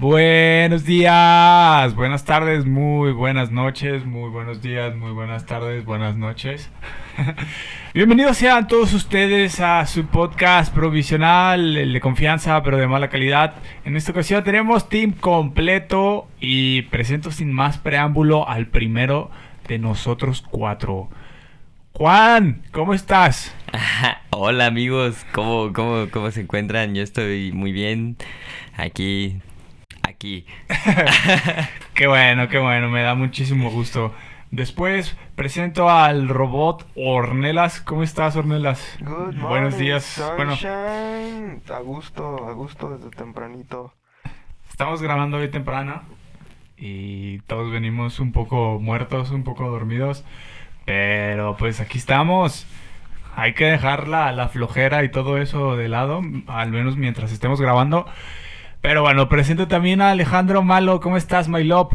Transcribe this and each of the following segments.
Buenos días, buenas tardes, muy buenas noches, muy buenos días, muy buenas tardes, buenas noches. Bienvenidos sean todos ustedes a su podcast provisional, el de confianza pero de mala calidad. En esta ocasión tenemos team completo y presento sin más preámbulo al primero de nosotros cuatro. Juan, ¿cómo estás? Hola amigos, ¿Cómo, cómo, ¿cómo se encuentran? Yo estoy muy bien. Aquí aquí. qué bueno, qué bueno, me da muchísimo gusto. Después presento al robot Ornelas. ¿Cómo estás, Ornelas? Buenos días. Bueno, a gusto, a gusto desde tempranito. Estamos grabando hoy temprano y todos venimos un poco muertos, un poco dormidos, pero pues aquí estamos. Hay que dejar la, la flojera y todo eso de lado, al menos mientras estemos grabando. Pero bueno, presento también a Alejandro Malo. ¿Cómo estás, my love?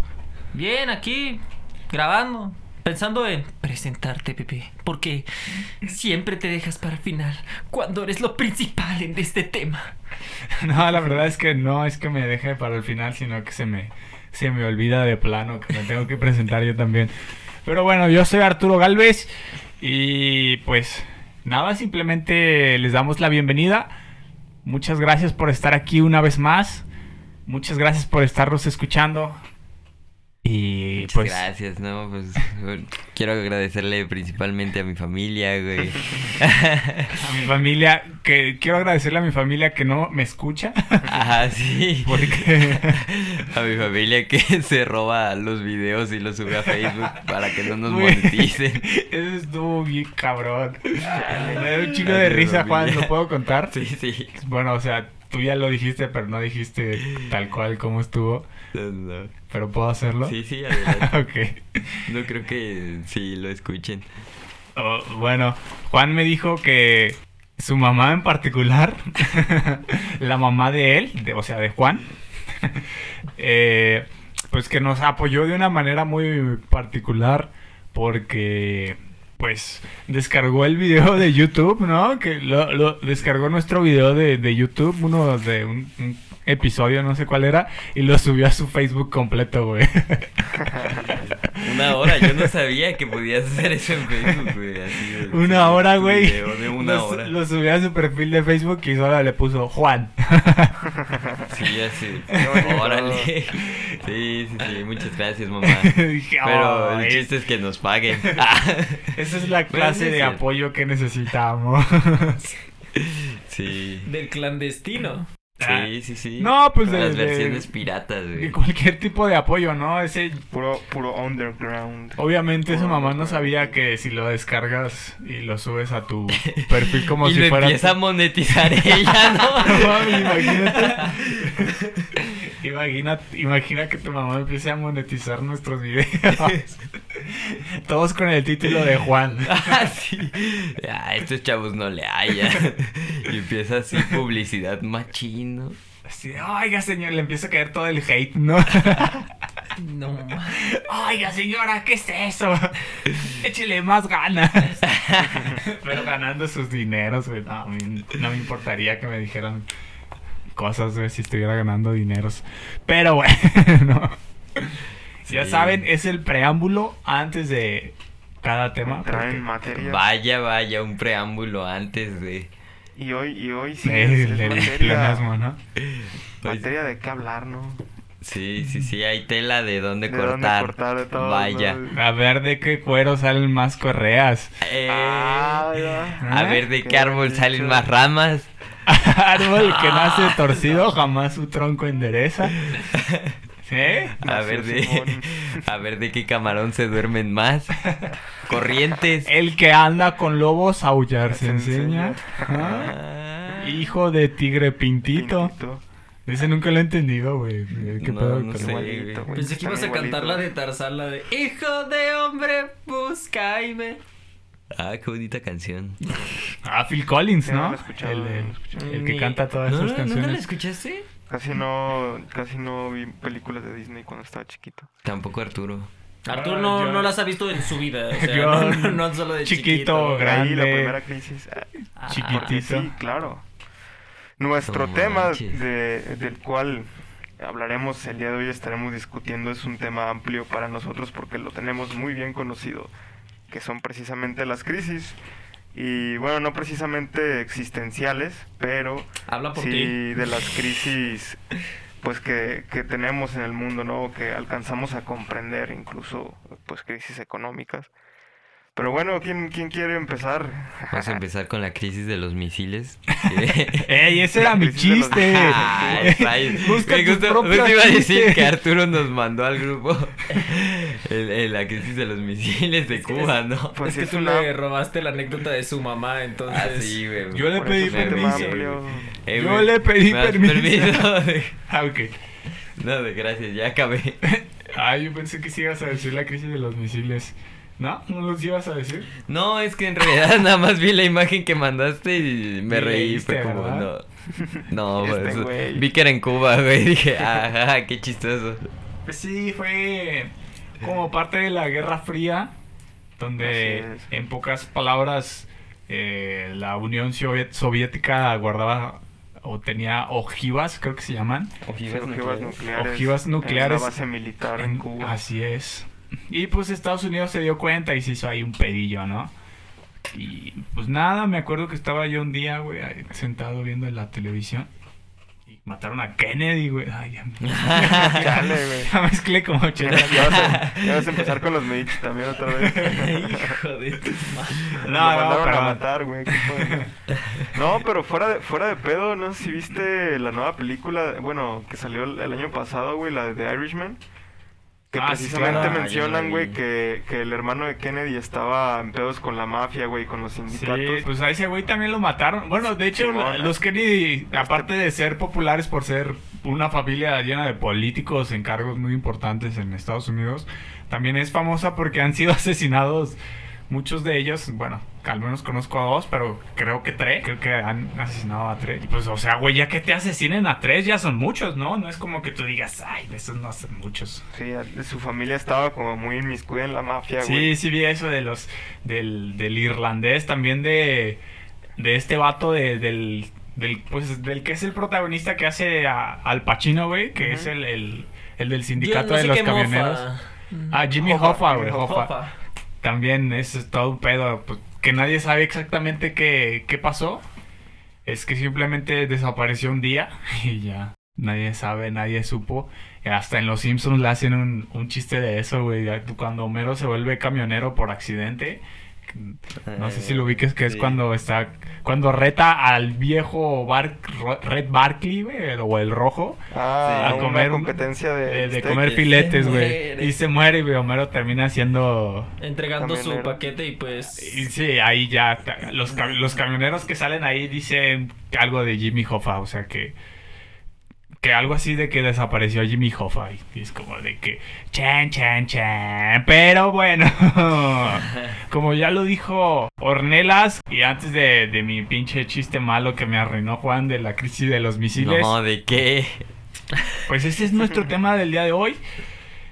Bien, aquí, grabando. Pensando en presentarte, Pepe. Porque siempre te dejas para el final. Cuando eres lo principal en este tema. No, la verdad es que no es que me deje para el final, sino que se me, se me olvida de plano que me tengo que presentar yo también. Pero bueno, yo soy Arturo Galvez. Y pues nada, simplemente les damos la bienvenida Muchas gracias por estar aquí una vez más. Muchas gracias por estarnos escuchando. Y Muchas pues. Gracias, no, pues. quiero agradecerle principalmente a mi familia, güey. a mi familia, que quiero agradecerle a mi familia que no me escucha. Ajá, sí. Porque. a mi familia que se roba los videos y los sube a Facebook para que no nos moneticen. Eso estuvo bien cabrón. Me da un chico de risa, Juan, ¿lo puedo contar? Sí, sí. Bueno, o sea, tú ya lo dijiste, pero no dijiste tal cual como estuvo. ¿Pero puedo hacerlo? Sí, sí, adelante. ok. No creo que sí lo escuchen. Oh, bueno, Juan me dijo que su mamá en particular, la mamá de él, o sea, de Juan, eh, pues que nos apoyó de una manera muy particular porque pues descargó el video de YouTube, ¿no? Que lo, descargó nuestro video de, de YouTube, uno de un, episodio, no sé cuál era, y lo subió a su Facebook completo, güey. una hora, yo no sabía que podías hacer eso en Facebook, güey. una hora, güey. De una lo, hora. Lo subió a su perfil de Facebook y solo le puso Juan. sí, así. Órale. Sí, sí, sí. Muchas gracias, mamá. Pero el chiste es que nos paguen. Esa es la clase de apoyo que necesitamos. Sí. Del clandestino. Sí, sí, sí. No, pues de, las versiones piratas, güey. De cualquier tipo de apoyo, ¿no? Ese puro puro underground. Obviamente su mamá no sabía que si lo descargas y lo subes a tu perfil como si fuera empieza a monetizar ella, ¿no? imagínate. imagina, imagina que tu mamá empiece a monetizar nuestros videos. Todos con el título de Juan. ah, sí. Ah, estos chavos no le hallan. y empieza así publicidad machino. Así, oiga señor, le empieza a caer todo el hate, ¿no? no. Oiga señora, ¿qué es eso? Échele más ganas. Pero ganando sus dineros, güey. No, no me importaría que me dijeran cosas, güey, si estuviera ganando dineros. Pero bueno. Ya saben, es el preámbulo antes de cada tema. materia. Vaya, vaya, un preámbulo antes de. Y hoy, y hoy sí. es, materia, ¿no? Materia de qué hablar, ¿no? Sí, sí, sí, hay tela de dónde cortar. Vaya. A ver de qué cuero salen más correas. Eh, ah, a ver de qué, árbol salen más ramas. Árbol que nace torcido, jamás su tronco endereza. ¿Eh? A ver, de, a ver de qué camarón se duermen más. Corrientes. El que anda con lobos aullar se enseña. Ah. Hijo de tigre pintito. Ese nunca lo he entendido, güey. ¿Qué no, Pensé que ibas a cantar la de Tarzán, la de Hijo de hombre, busca y me. Ah, qué bonita canción. Ah, Phil Collins, ¿no? el, que canta todas esas canciones. ¿No la escuchaste? Casi no, casi no vi películas de Disney cuando estaba chiquito. Tampoco Arturo. Arturo no, no las ha visto en su vida. O sea, yo, no, solo de chiquito, grande. la primera crisis. chiquitito. Sí, claro. Nuestro tema de, del cual hablaremos el día de hoy, estaremos discutiendo, es un tema amplio para nosotros porque lo tenemos muy bien conocido, que son precisamente las crisis. Y bueno, no precisamente existenciales, pero Habla por sí ti. de las crisis pues que, que tenemos en el mundo, ¿no? Que alcanzamos a comprender, incluso pues crisis económicas. Pero bueno, ¿quién, quién quiere empezar? Vamos a empezar con la crisis de los misiles. ¡Ey, ese era mi chiste! Ay, rayos. Busca Me justo iba a decir que Arturo nos mandó al grupo el- el- la crisis de los misiles de Cuba, ¿no? Pues es que es tú una- le robaste la anécdota de su mamá, entonces. Ah, sí, güey. Yo le pedí permiso. Eh, Yo güey, le pedí ¿me das permiso. De- Ah, ok. No, de gracias, ya acabé. Ah, yo pensé que sí ibas a decir la crisis de los misiles. ¿No? ¿No los ibas a decir? No, es que en realidad nada más vi la imagen que mandaste y me reí. Fue como, no. ¿verdad? No, Este pues, vi que era en Cuba, güey. Dije, ajá, qué chistoso. Pues sí, fue como parte de la Guerra Fría, donde en pocas palabras eh, la Unión Soviet- Soviética guardaba o tenía ojivas, creo que se llaman. Sí, ojivas nucleares. Ojivas nucleares En la base militar en, En- Cuba. Así es. Y pues Estados Unidos se dio cuenta y se hizo ahí un pedillo, ¿no? Y pues nada, me acuerdo que estaba yo un día, güey, sentado viendo la televisión. Y mataron a Kennedy, güey. Ay, ya, me- Chale, güey. ya mezclé como 80 Ya vas, a, ya vas a empezar con los Medici también otra vez. Hijo de tu madre. Lo No, no, mandaron a pero... matar, güey. No, pero fuera de, fuera de pedo, no sé si viste la nueva película, bueno, que salió el, el año pasado, güey, la de The Irishman. Que Ah, sí, precisamente mencionan, güey, que, que el hermano de Kennedy estaba en pedos con la mafia, güey, con los Sí, sindicatos. pues a ese güey también lo mataron. Bueno, de hecho, Simón. los Kennedy, aparte de ser populares por ser una familia llena de políticos en cargos muy importantes en Estados Unidos, también es famosa porque han sido asesinados muchos de ellos. Bueno, al menos conozco a dos, pero creo que tres. Creo que han asesinado a tres. Y pues, o sea, güey, ya que te asesinen a tres, ya son muchos, ¿no? No es como que tú digas, ay, de esos no son muchos. Sí, su familia estaba como muy inmiscuida en la mafia, Sí, güey. sí vi eso de los del, del irlandés, también de, de este vato de, del, del pues del que es el protagonista que hace a- al Pacino, güey, que es el, el, el del sindicato no de los qué mofa. camioneros. Ah, Jimmy Hoffa, güey, Hoffa. Hoffa. También es todo un pedo, pues, que nadie sabe exactamente qué, qué pasó. Es que simplemente desapareció un día y ya. Nadie sabe, nadie supo. Hasta en Los Simpsons le hacen un, un chiste de eso, güey. Cuando Homero se vuelve camionero por accidente. No sé si lo ubiques, que es Sí. cuando está... Cuando reta al viejo Bar- Red Barkley, güey, o el rojo. Ah, a una comer competencia de, De, comer filetes, güey. Y se muere, y Homero termina siendo... Entregando su paquete y pues. Y sí, ahí ya los, cam- los camioneros que salen ahí dicen algo de Jimmy Hoffa, o sea que que algo así de que desapareció Jimmy Hoffa y es como de que chan chan chan, pero bueno, como ya lo dijo Ornelas y antes de, de mi pinche chiste malo que me arruinó Juan de la crisis de los misiles, No, ¿de qué? pues ese es nuestro tema del día de hoy.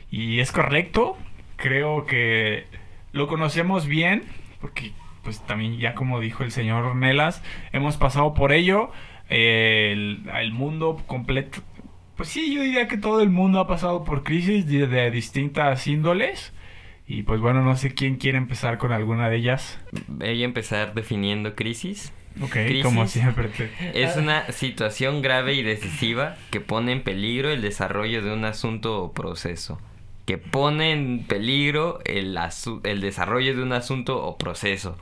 Y es correcto. Creo que lo conocemos bien. Porque, pues también, ya como dijo el señor Ornelas, hemos pasado por ello. El, el mundo completo. Pues sí, yo diría que todo el mundo ha pasado por crisis de, de distintas índoles. Y pues bueno, no sé quién quiere empezar con alguna de ellas. Voy a empezar definiendo crisis. Ok, ¿Crisis? como siempre. te- Es una situación grave y decisiva que pone en peligro el desarrollo de un asunto o proceso. Que pone en peligro el, asu- el desarrollo de un asunto o proceso.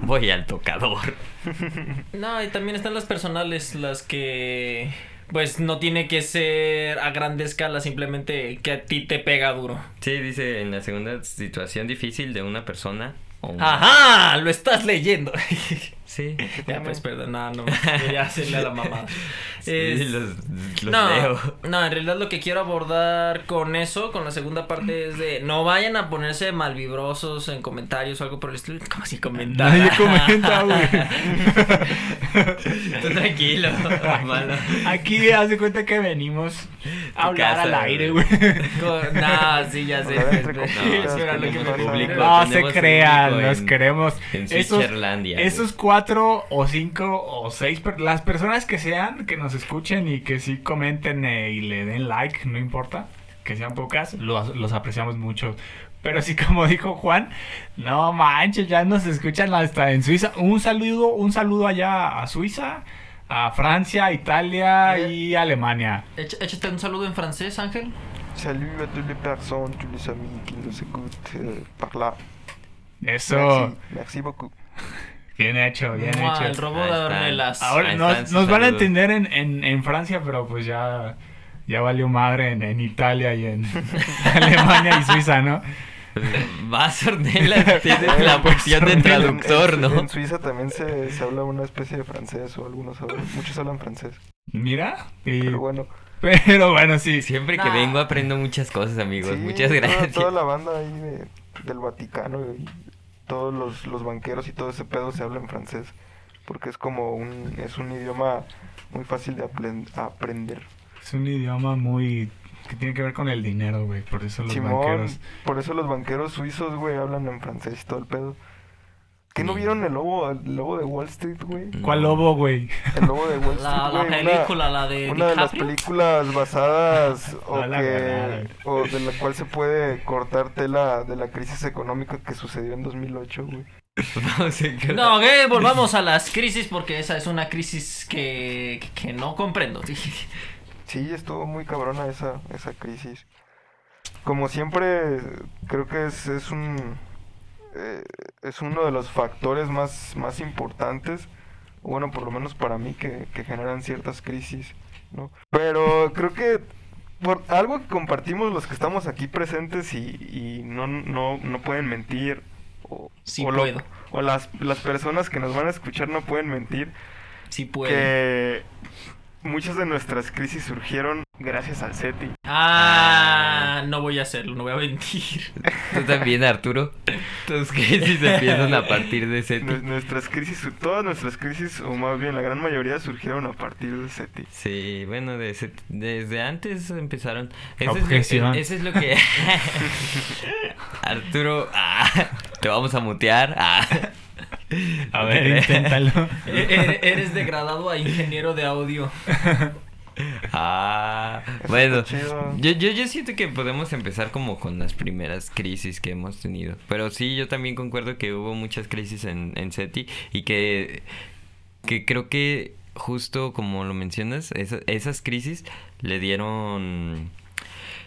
Voy al tocador. No, y también están las personales, las que. Pues no tiene que ser a grande escala, simplemente que a ti te pega duro. Sí, dice en la segunda situación difícil de una persona o ¡Ajá! Lo estás leyendo. Sí. ya, pues perdón, no, no. Quería hacerle a la mamá. Sí, los, los no, leo. no, en realidad lo que quiero abordar con eso, con la segunda parte, es de no vayan a ponerse malvibrosos en comentarios o algo por el estilo. Como si comentara. Nadie comenta, güey. Tú tranquilo, malo. Aquí haz de cuenta que venimos a hablar casa, al aire, güey. Con- No, sí, ya sé. No, se crean, en- queremos. en esos, esos cuatro cuatro o cinco o seis, per- las personas que sean, que nos escuchen y que sí comenten eh, y le den like, no importa, que sean pocas, los, los apreciamos mucho. Pero sí, como dijo Juan, no manches, ya nos escuchan hasta en Suiza. Un saludo, un saludo allá a Suiza, a Francia, Italia y Alemania. Échate un saludo en francés, Ángel. Salut à toutes les personnes, tous les amis qui nous écoutent euh, par là. Eso, Merci, merci beaucoup. Bien hecho, bien Mua, hecho. el robo de. Ornelas. Ahora nos, están sus nos van a entender en, en, en Francia, pero pues ya, ya valió madre en, en Italia y en Alemania y Suiza, ¿no? Vas, Ornelas, tienes la función de traductor, en, ¿no? En Suiza también se, se habla una especie de francés o algunos hablan, muchos hablan francés. Mira, y- Pero bueno, pero bueno, sí. Siempre que Nah. vengo aprendo muchas cosas, amigos. sí, Muchas toda- gracias. Toda, la banda ahí de- del Vaticano y todos los, los banqueros y todo ese pedo se habla en francés. Porque es como un, es un idioma muy fácil de aprender. Es un idioma muy... que tiene que ver con el dinero, güey. Por eso los Simón, banqueros... por eso los banqueros suizos, güey, hablan en francés y todo el pedo. ¿Qué no Mm. vieron el lobo, el lobo de Wall Street, güey? ¿Cuál lobo, güey? El lobo de Wall Street, La, la una- película, la de Una de las películas basadas o No que o de la cual se puede cortar tela de la crisis económica que sucedió en 2008, güey. No, que volvamos a las crisis porque esa es una crisis que, que no comprendo. Sí, estuvo muy cabrona esa esa crisis. Como siempre, creo que es, es un eh, es uno de los factores más más importantes, bueno, por lo menos para mí que, que generan ciertas crisis, ¿no? Pero creo que por algo que compartimos los que estamos aquí presentes y, y no, no, no pueden mentir o, Sí o lo- o las, las personas que nos van a escuchar no pueden mentir Sí puede. que muchas de nuestras crisis surgieron gracias al SETI. Ah, no voy a hacerlo, no voy a mentir. Tú también, Arturo. Tus crisis empiezan a partir de Nue- Nuestras crisis, todas nuestras crisis, o más bien la gran mayoría, surgieron a partir del SETI. Sí, bueno, desde, desde antes empezaron. Eso Objeción. Es, eso es lo que. Arturo, ah, te vamos a mutear. ah. A ver, inténtalo. E- e- Eres degradado a ingeniero de audio. Ah, bueno, yo, yo, yo siento que podemos empezar como con las primeras crisis que hemos tenido. Pero sí, yo también concuerdo que hubo muchas crisis en, en SETI y que, que creo que justo como lo mencionas, esa- esas crisis le dieron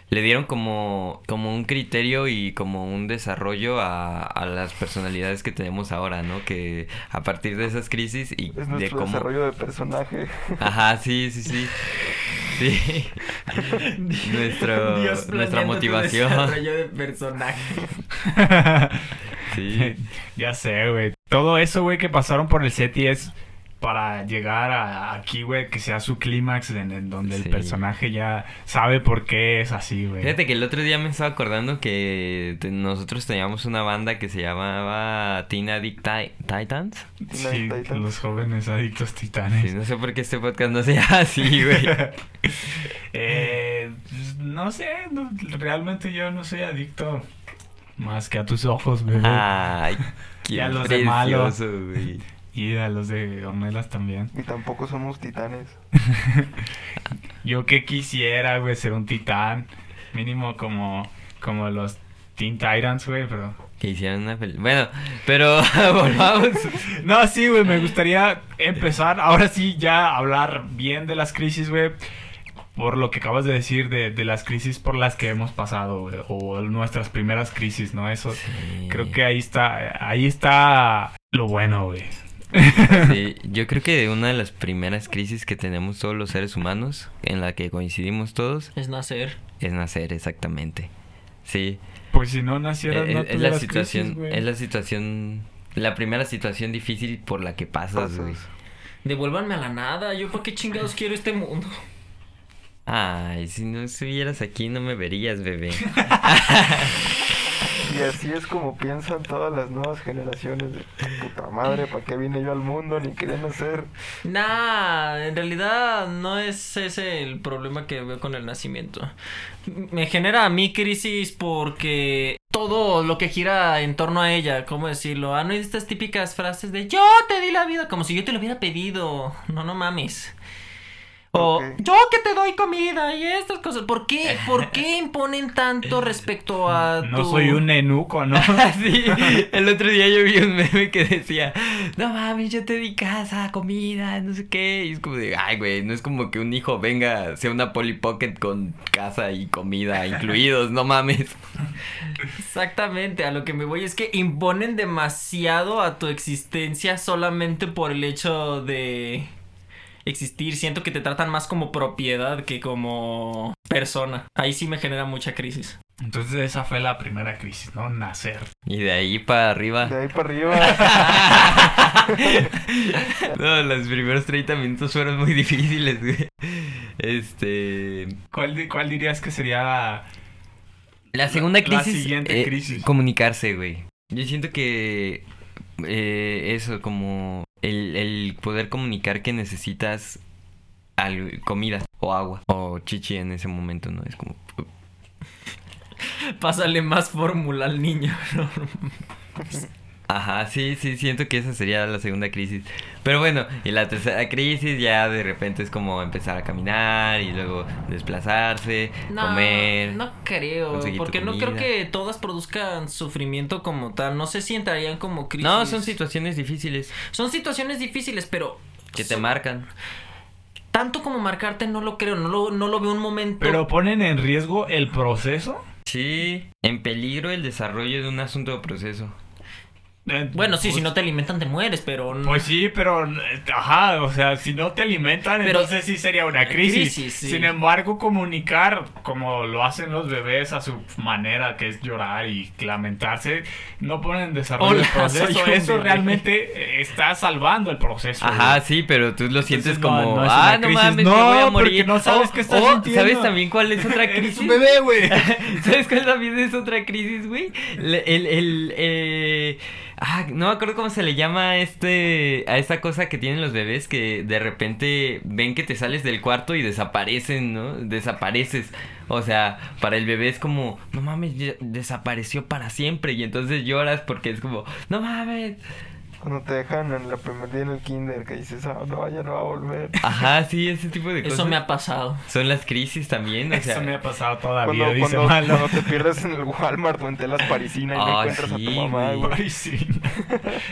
le dieron como, como un criterio y como un desarrollo a, a las personalidades que tenemos ahora, ¿no? Que a partir de esas crisis y Es de nuestro cómo... desarrollo de personaje. Ajá, sí, sí, sí. Sí. Nuestro, Dios nuestra tu motivación. desarrollo de personaje. Sí. ya sé, güey. Todo eso, güey, que pasaron por el SETI es para llegar a aquí, güey, que sea su clímax en, en donde Sí. el personaje ya sabe por qué es así, güey. Fíjate que el otro día me estaba acordando que te- nosotros teníamos una banda que se llamaba Teen Addict Ti- Titans. Sí, Titans. los jóvenes adictos titanes. Sí, no sé por qué este podcast no se llama así, güey. Eh, no sé, no- realmente yo no soy adicto más que a tus ojos, bebé. Ay, qué Y a los de güey. Y a los de Ornelas también. Y tampoco somos titanes. Yo que quisiera, güey, ser un titán. Mínimo como, como los Teen Titans, güey, pero... Que hicieron una pel- Bueno, pero volvamos. No, sí, güey, me gustaría empezar, ahora sí, ya a hablar bien de las crisis, güey. Por lo que acabas de decir, de, de las crisis por las que hemos pasado, güey. O nuestras primeras crisis, ¿no? Eso, Sí. creo que ahí está, ahí está lo bueno, güey. Sí, yo creo que una de las primeras crisis que tenemos todos los seres humanos, en la que coincidimos todos, Es nacer. es nacer, exactamente. Sí, Pues si no nacieras, es, no es la situación, crisis, es la situación, la primera situación difícil por la que pasas, Pasas. güey. Devuélvanme a la nada. ¿Yo para qué chingados quiero este mundo? Ay, si no estuvieras aquí no me verías, bebé. Y así es como piensan todas las nuevas generaciones de puta madre, ¿para qué vine yo al mundo? Ni quería nacer. Nah, en realidad no es ese el problema que veo con el nacimiento. Me genera a mí crisis porque todo lo que gira en torno a ella, ¿cómo decirlo? Ah, no hay estas típicas frases de yo te di la vida, como si yo te lo hubiera pedido. No, no mames. O yo que te doy comida y estas cosas. ¿Por qué, ¿por qué imponen tanto respecto a No tu- soy un enuco, ¿no? sí, el otro día yo vi un meme que decía, no mames, yo te di casa, comida, no sé qué. Y es como de, ay, güey, no es como que un hijo venga, sea una Polly Pocket con casa y comida incluidos, no mames. Exactamente, a lo que me voy es que imponen demasiado a tu existencia solamente por el hecho de existir. Siento que te tratan más como propiedad que como persona. Ahí sí me genera mucha crisis. Entonces esa fue la primera crisis, ¿no? Nacer. Y de ahí para arriba. De ahí para arriba. No, los primeros 30 minutos fueron muy difíciles, güey. Este. ¿Cuál, cuál dirías que sería la... La segunda La crisis. siguiente eh, crisis. Comunicarse, güey. Yo siento que. eh, eso, como. El, el poder comunicar que necesitas al- comida o agua o chichi en ese momento, ¿no? Es como. Pásale más fórmula al niño. ¿no? Ajá, sí, sí, siento que esa sería la segunda crisis. Pero bueno, y la tercera crisis ya de repente es como empezar a caminar y luego desplazarse, comer. No creo, porque no creo que todas produzcan sufrimiento como tal. No sé si entrarían como crisis. No, son situaciones difíciles Son situaciones difíciles, pero que te marcan. tanto como marcarte no lo creo, no lo, no lo veo un momento. Pero ponen en riesgo el proceso. Sí, en peligro el desarrollo de un asunto o proceso. Eh, bueno, sí, pues- si no te alimentan te mueres, pero no. Pues sí, pero, eh, ajá, o sea, si no te alimentan, Pero- entonces sí sería una crisis. Crisis, sí. Sin embargo, comunicar, como lo hacen los bebés a su manera, que es llorar y lamentarse, no ponen en desarrollo Hola, el proceso. Eso bebé. realmente eh, está salvando el proceso. Ajá, sí, pero tú lo sientes no, como, no es ah, una no crisis". mames, No, me voy a porque morir. no sabes O- qué estás o, sintiendo. ¿Sabes también cuál es otra Eres crisis? un bebé, güey. ¿Sabes cuál también es otra crisis, güey? El, el, eh, ah, no me acuerdo cómo se le llama a este, a esta cosa que tienen los bebés que de repente ven que te sales del cuarto y desaparecen, ¿no? Desapareces. O sea, para el bebé es como, no mames, desapareció para siempre. Y entonces lloras porque es como, no mames. Cuando te dejan en la primer día en el kinder, que dices, ah, no, ya no va a volver. Ajá, sí, ese tipo de cosas. Eso me ha pasado. Son las crisis también, o sea. Eso me ha pasado todavía, Cuando, dice cuando, Malo. cuando te pierdes en el Walmart o en Telas Parisina y no Ah, encuentras a tu sí, mamá, güey. sí.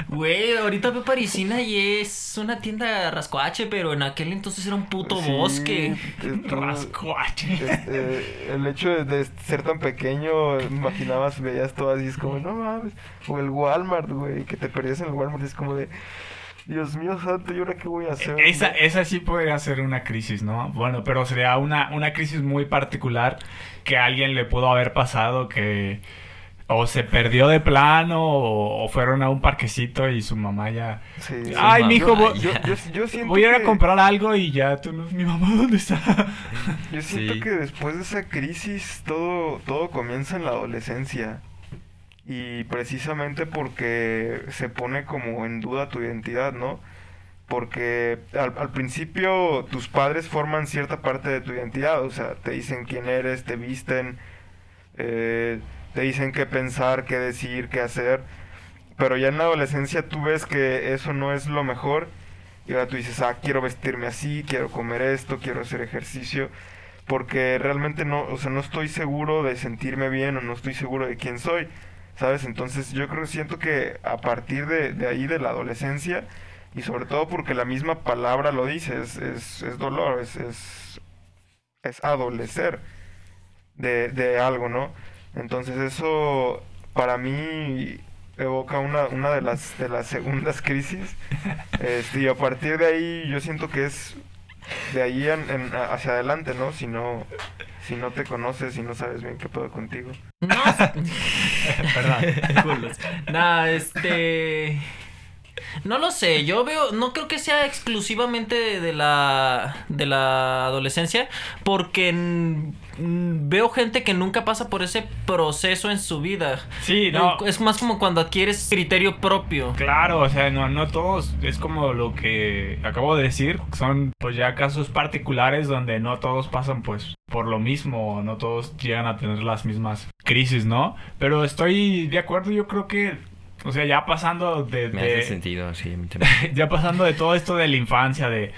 Güey, ahorita veo Parisina y es una tienda rascoache, pero en aquel entonces era un puto Sí, bosque. es- tú- Rascuache. este, el hecho de, de ser tan pequeño, imaginabas, veías todo así, es como, no mames. O el Walmart, güey, que te perdías en el Walmart, es como de, Dios mío santo, ¿y ahora qué voy a hacer? Esa, esa sí podría ser una crisis, ¿no? Bueno, pero sería una, una crisis muy particular que a alguien le pudo haber pasado que o se perdió de plano o, o fueron a un parquecito y su mamá ya... Sí. Ay, mamá, mijo, voy, Yo, yo, yo siento voy a ir a comprar algo y ya tú no... Mi mamá, ¿dónde está? Yo siento Sí. que después de esa crisis todo, todo comienza en la adolescencia. Y precisamente porque se pone como en duda tu identidad, ¿no? Porque al, al principio tus padres forman cierta parte de tu identidad, o sea, te dicen quién eres, te visten, eh, te dicen qué pensar, qué decir, qué hacer. Pero ya en la adolescencia tú ves que eso no es lo mejor y ahora tú dices, ah, quiero vestirme así, quiero comer esto, quiero hacer ejercicio, porque realmente no, o sea, no estoy seguro de sentirme bien o no estoy seguro de quién soy, ¿sabes? Entonces yo creo, siento que a partir de, de ahí, de la adolescencia, y sobre todo porque la misma palabra lo dice, es, es, es dolor, es, es, es adolecer de, de algo, ¿no? Entonces eso para mí evoca una, una de las de las segundas crisis este, y a partir de ahí yo siento que es de ahí hacia adelante, ¿no? Si no si no te conoces y no sabes bien qué puedo contigo. No, Perdón. Nah, este. No lo sé, yo veo, no creo que sea exclusivamente de la de la adolescencia, porque veo gente que nunca pasa por ese proceso en su vida. Sí, no. Es más como cuando adquieres criterio propio. Claro, o sea, no, no todos, es como lo que acabo de decir, son pues ya casos particulares donde no todos pasan pues por lo mismo, no todos llegan a tener las mismas crisis, ¿no? Pero estoy de acuerdo, yo creo que, o sea, ya pasando de... Me de- hace sentido, sí. ya pasando de todo esto de la infancia, de,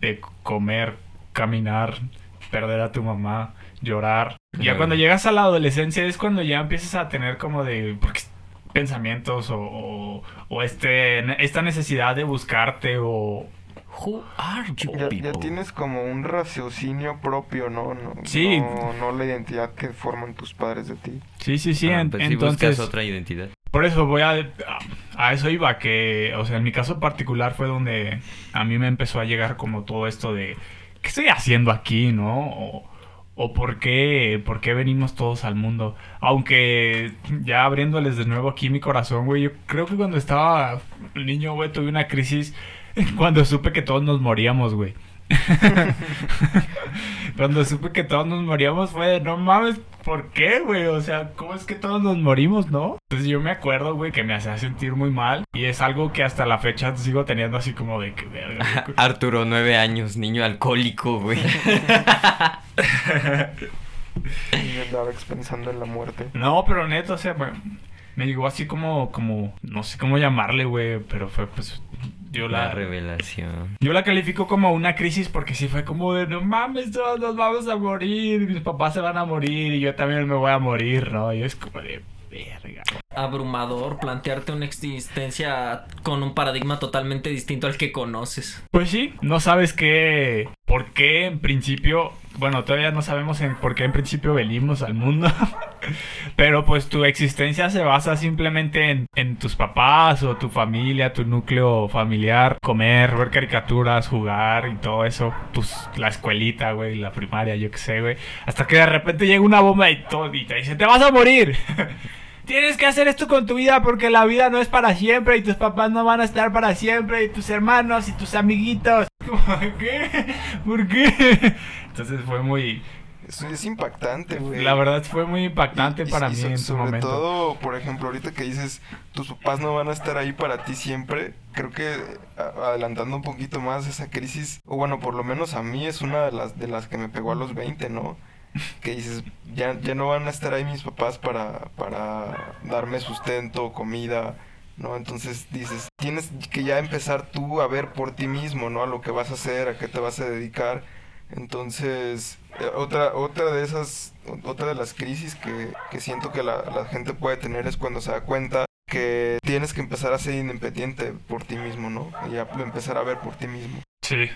de comer, caminar, perder a tu mamá, llorar. Ya cuando llegas a la adolescencia es cuando ya empiezas a tener como de porque- pensamientos o, o, o este, esta necesidad de buscarte o... Who are you Ya, ya people? tienes como un raciocinio propio, ¿no? no Sí. No, no la identidad que forman tus padres de ti. Sí, sí, sí. Ah, en- pues entonces, buscas otra identidad. Por eso voy a, a... eso iba, que, o sea, en mi caso particular fue donde a mí me empezó a llegar como todo esto de... ¿Qué estoy haciendo aquí, no? O, por qué, por qué venimos todos al mundo. Aunque ya abriéndoles de nuevo aquí mi corazón, güey, yo creo que cuando estaba niño, güey, tuve una crisis cuando supe que todos nos moríamos, güey. cuando supe que todos nos moríamos fue no mames, ¿por qué, güey? O sea, ¿cómo es que todos nos morimos, no? Entonces yo me acuerdo, güey, que me hacía sentir muy mal y es algo que hasta la fecha sigo teniendo así como de que, verga. Arturo, nueve años, niño alcohólico, güey. Y andaba pensando en la muerte. No, pero neto, o sea, me, me llegó así como, como, no sé cómo llamarle, güey, pero fue pues, yo La la, revelación. yo la califico como una crisis porque sí fue como de, no mames, todos nos vamos a morir, mis papás se van a morir y yo también me voy a morir, ¿no? Y es como de, verga. Abrumador plantearte una existencia con un paradigma totalmente distinto al que conoces. Pues sí, no sabes qué, por qué en principio, bueno, todavía no sabemos por qué en principio venimos al mundo, pero pues tu existencia se basa simplemente en, tus papás o tu familia, tu núcleo familiar, comer, ver caricaturas, jugar y todo eso, la escuelita, güey, la primaria, yo qué sé, güey, hasta que de repente llega una bomba y todo y te dice, te vas a morir. Tienes que hacer esto con tu vida porque la vida no es para siempre y tus papás no van a estar para siempre y tus hermanos y tus amiguitos. ¿Qué? ¿Por qué? Entonces fue muy... Eso es impactante, güey. La verdad fue muy impactante Y- y- para y mí so- en su sobre momento. todo, por ejemplo, ahorita que dices, tus papás no van a estar ahí para ti siempre, creo que adelantando un poquito más esa crisis, o bueno, por lo menos a mí es una de las, de las que me pegó a los 20, ¿no? Que dices, ya, ya no van a estar ahí mis papás para, para darme sustento, comida, ¿no? Entonces dices, tienes que ya empezar tú a ver por ti mismo, ¿no? A lo que vas a hacer, a qué te vas a dedicar. Entonces, eh, otra, otra de esas, otra de las crisis que, que siento que la, la gente puede tener es cuando se da cuenta que tienes que empezar a ser independiente por ti mismo, ¿no? Y a empezar a ver por ti mismo. Sí.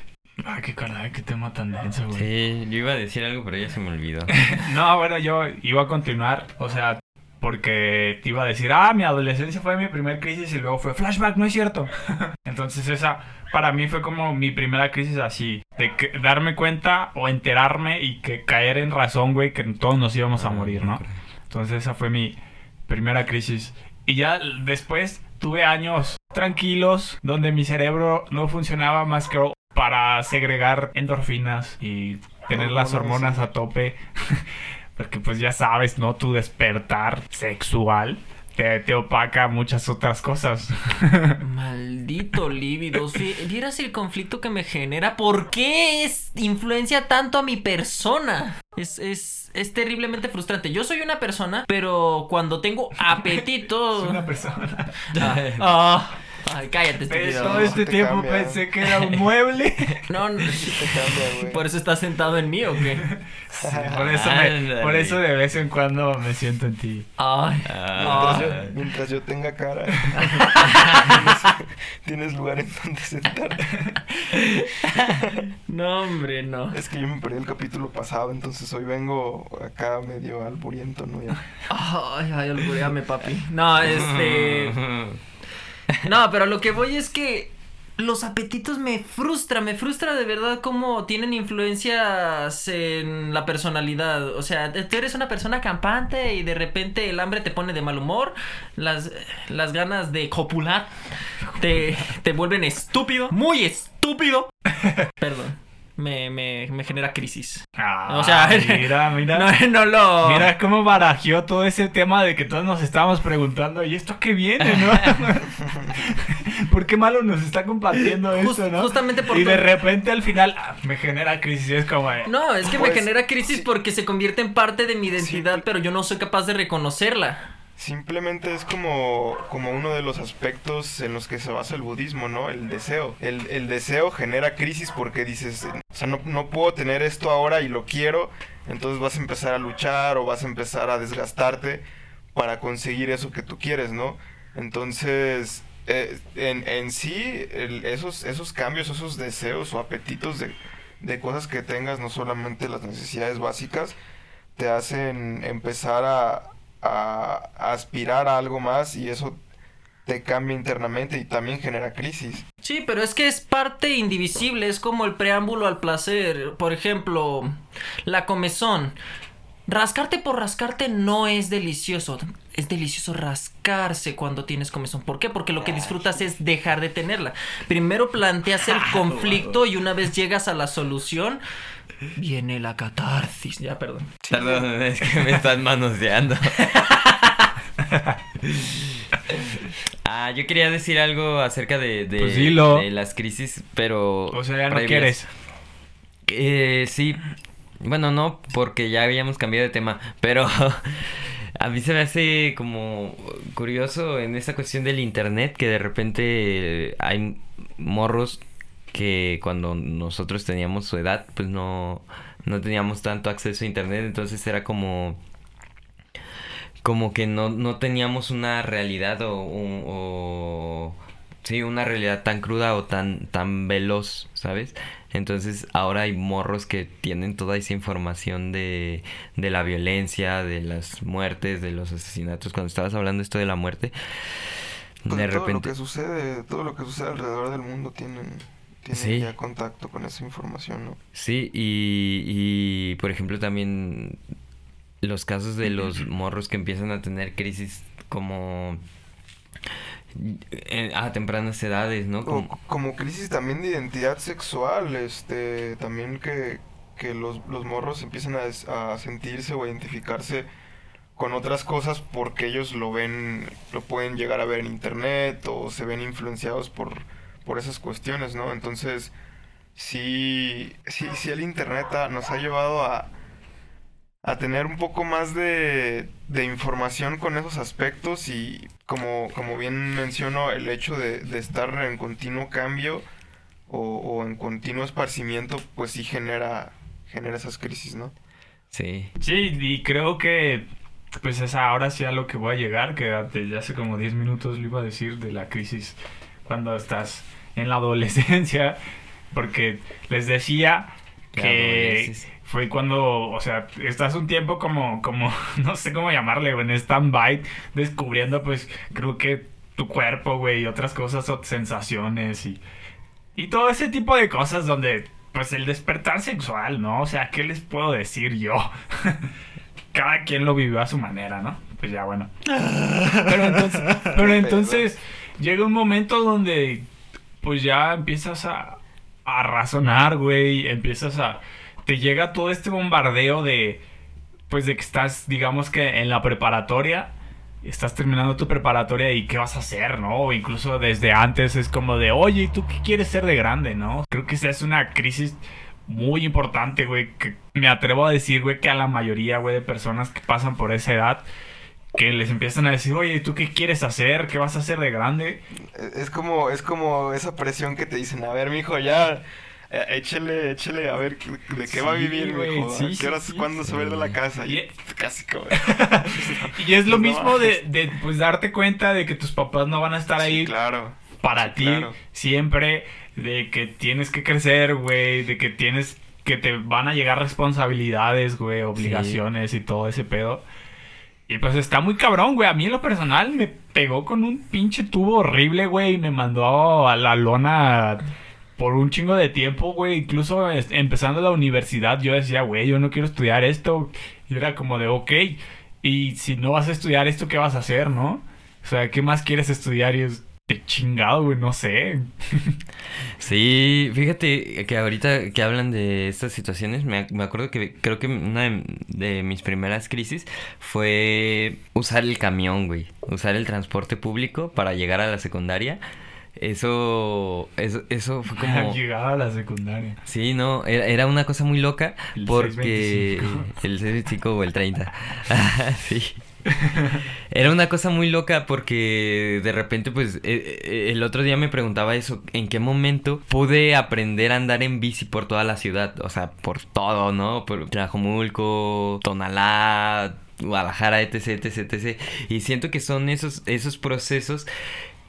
Ay, qué caray, qué tema tan denso, güey. Sí, yo iba a decir algo, pero ya se me olvidó. No, bueno, yo iba a continuar, o sea, porque te iba a decir, ah, mi adolescencia fue mi primer crisis y luego fue flashback, no es cierto. Entonces esa para mí fue como mi primera crisis así, de que darme cuenta o enterarme y que caer en razón, güey, que todos nos íbamos a morir, ¿no? Entonces esa fue mi primera crisis. Y ya después tuve años tranquilos donde mi cerebro no funcionaba más que para segregar endorfinas y tener las Hormonas, a tope. Porque pues ya sabes, ¿no? Tu despertar sexual te, te opaca muchas otras cosas. Maldito lívido. Si vieras el conflicto que me genera. ¿Por qué es influencia tanto a mi persona? Es, es, es terriblemente frustrante. Yo soy una persona, pero cuando tengo apetito. Es una persona. Ah, ay, cállate, Pero estúpido. todo este te tiempo cambia. pensé que era un mueble. No, no. Cambia, güey. ¿Por eso estás sentado en mí o qué? Sí, por, eso me- por eso de vez en cuando me siento en ti. Ay. Mientras, yo, mientras yo tenga cara, tienes, tienes lugar en donde sentarte. No, hombre, no. Es que yo me perdí el capítulo pasado, entonces hoy vengo acá medio alburiento, ¿no? Ya. Ay, ay, albureame, papi. No, este. No, pero lo que voy es que los apetitos me frustra, me frustra de verdad cómo tienen influencias en la personalidad. O sea, tú eres una persona campante y de repente el hambre te pone de mal humor, las, las ganas de copular te, te vuelven estúpido, muy estúpido. Perdón. Me, me, me genera crisis. Ah, O sea, mira, mira. No, no lo... Mira cómo barajeó todo ese tema de que todos nos estábamos preguntando, ¿y esto qué viene, no? ¿Por qué malo nos está compartiendo Just- esto, no? justamente por Y de repente al final ah, me genera crisis, es como... de, No, es que Pues, me genera crisis sí. porque se convierte en parte de mi identidad, Sí. pero yo no soy capaz de reconocerla. Simplemente es como, como uno de los aspectos en los que se basa el budismo, ¿no? El deseo. El, el deseo genera crisis porque dices, o sea, no, no puedo tener esto ahora y lo quiero, entonces vas a empezar a luchar o vas a empezar a desgastarte para conseguir eso que tú quieres, ¿no? Entonces, eh, en, en sí, esos, esos cambios, esos deseos o apetitos de, de cosas que tengas, no solamente las necesidades básicas, te hacen empezar a, a- a aspirar a algo más y eso te cambia internamente y también genera crisis. Sí, pero es que es parte indivisible, es como el preámbulo al placer. Por ejemplo, la comezón. Rascarte por rascarte no es delicioso. Es delicioso rascarse cuando tienes comezón. ¿Por qué? Porque lo que disfrutas es dejar de tenerla. Primero planteas el conflicto y una vez llegas a la solución, viene la catarsis. Ya, perdón. Perdón, es que me están manoseando. ah, yo quería decir algo acerca de, de, Pues dilo. de las crisis, pero... O sea, ya no previas. quieres. Eh, sí. Bueno, no, porque ya habíamos cambiado de tema, pero a mí se me hace como curioso en esta cuestión del internet que de repente hay morros que cuando nosotros teníamos su edad, pues no, no teníamos tanto acceso a internet, entonces era como como que no, no teníamos una realidad o, o- o- sí, una realidad tan cruda o tan, tan veloz, ¿sabes? Entonces ahora hay morros que tienen toda esa información de, de la violencia, de las muertes, de los asesinatos. Cuando estabas hablando esto de la muerte, Con de todo repente... lo que sucede, todo lo que sucede alrededor del mundo tienen, tienen Sí. ya contacto con esa información, ¿no? Sí, y, y por ejemplo también los casos de los morros que empiezan a tener crisis como en- a tempranas edades, ¿no? O Como- como crisis también de identidad sexual, este, también que, que los, los morros empiezan a, a sentirse o a identificarse con otras cosas porque ellos lo ven, lo pueden llegar a ver en internet o se ven influenciados por, por esas cuestiones, ¿no? Entonces, sí, sí, sí el internet ha- nos ha llevado a, a tener un poco más de, de información con esos aspectos y como, como bien menciono, el hecho de, de estar en continuo cambio o, o en continuo esparcimiento, pues sí genera, genera esas crisis, ¿no? Sí. Sí, y creo que pues es ahora sí a lo que voy a llegar, que desde hace como 10 minutos lo iba a decir de la crisis cuando estás en la adolescencia, porque les decía que fue cuando, o sea, estás un tiempo como, como, no sé cómo llamarle, en stand-by, descubriendo pues creo que tu cuerpo, güey, y otras cosas, sensaciones y, y todo ese tipo de cosas donde, pues el despertar sexual, ¿no? O sea, ¿qué les puedo decir yo? Cada quien lo vivió a su manera, ¿no? Pues ya, bueno. Pero entonces, pero entonces llega un momento donde, pues ya empiezas a, a razonar, güey, empiezas a... Te llega todo este bombardeo de, pues de que estás, digamos que en la preparatoria, estás terminando tu preparatoria y qué vas a hacer, ¿no? Incluso desde antes es como de, oye, ¿y tú qué quieres ser de grande, no? Creo que esa es una crisis muy importante, güey, que me atrevo a decir, güey, que a la mayoría, güey, de personas que pasan por esa edad, que les empiezan a decir, oye, ¿y tú qué quieres hacer? ¿Qué vas a hacer de grande? Es es como, es como esa presión que te dicen, a ver, mijo, ya, eh, échele, échele, a ver, ¿de qué va a vivir, güey, mijo? ¿A sí, qué sí, horas, sí, cuándo se va a ir de la casa? Y- Y casi como... Y es lo mismo de, de, pues, darte cuenta de que tus papás no van a estar ahí claro. para ti claro. siempre, de que tienes que crecer, güey, de que tienes que te van a llegar responsabilidades, güey, obligaciones y todo ese pedo. Y pues está muy cabrón, güey. A mí en lo personal me pegó con un pinche tubo horrible, güey, y me mandó a la lona por un chingo de tiempo, güey. Incluso empezando la universidad, yo decía, güey, yo no quiero estudiar esto. Y era como de, ok, y si no vas a estudiar esto, ¿qué vas a hacer, no? O sea, ¿qué más quieres estudiar? Y es, De chingado, güey, no sé. Sí, fíjate que ahorita que hablan de estas situaciones, me, me acuerdo que creo que una de, de mis primeras crisis fue usar el camión, güey. Usar el transporte público para llegar a la secundaria. Eso, eso, eso fue como... Llegaba a la secundaria. Sí, no, era, era una cosa muy loca El porque 625. el 625 o el 30. sí. Era una cosa muy loca porque de repente pues eh, eh, el otro día me preguntaba eso, ¿en qué momento pude aprender a andar en bici por toda la ciudad? O sea, por todo, ¿no? Por Tlajomulco, Tonalá, Guadalajara, etc, etc, etc. Y siento que son esos, esos procesos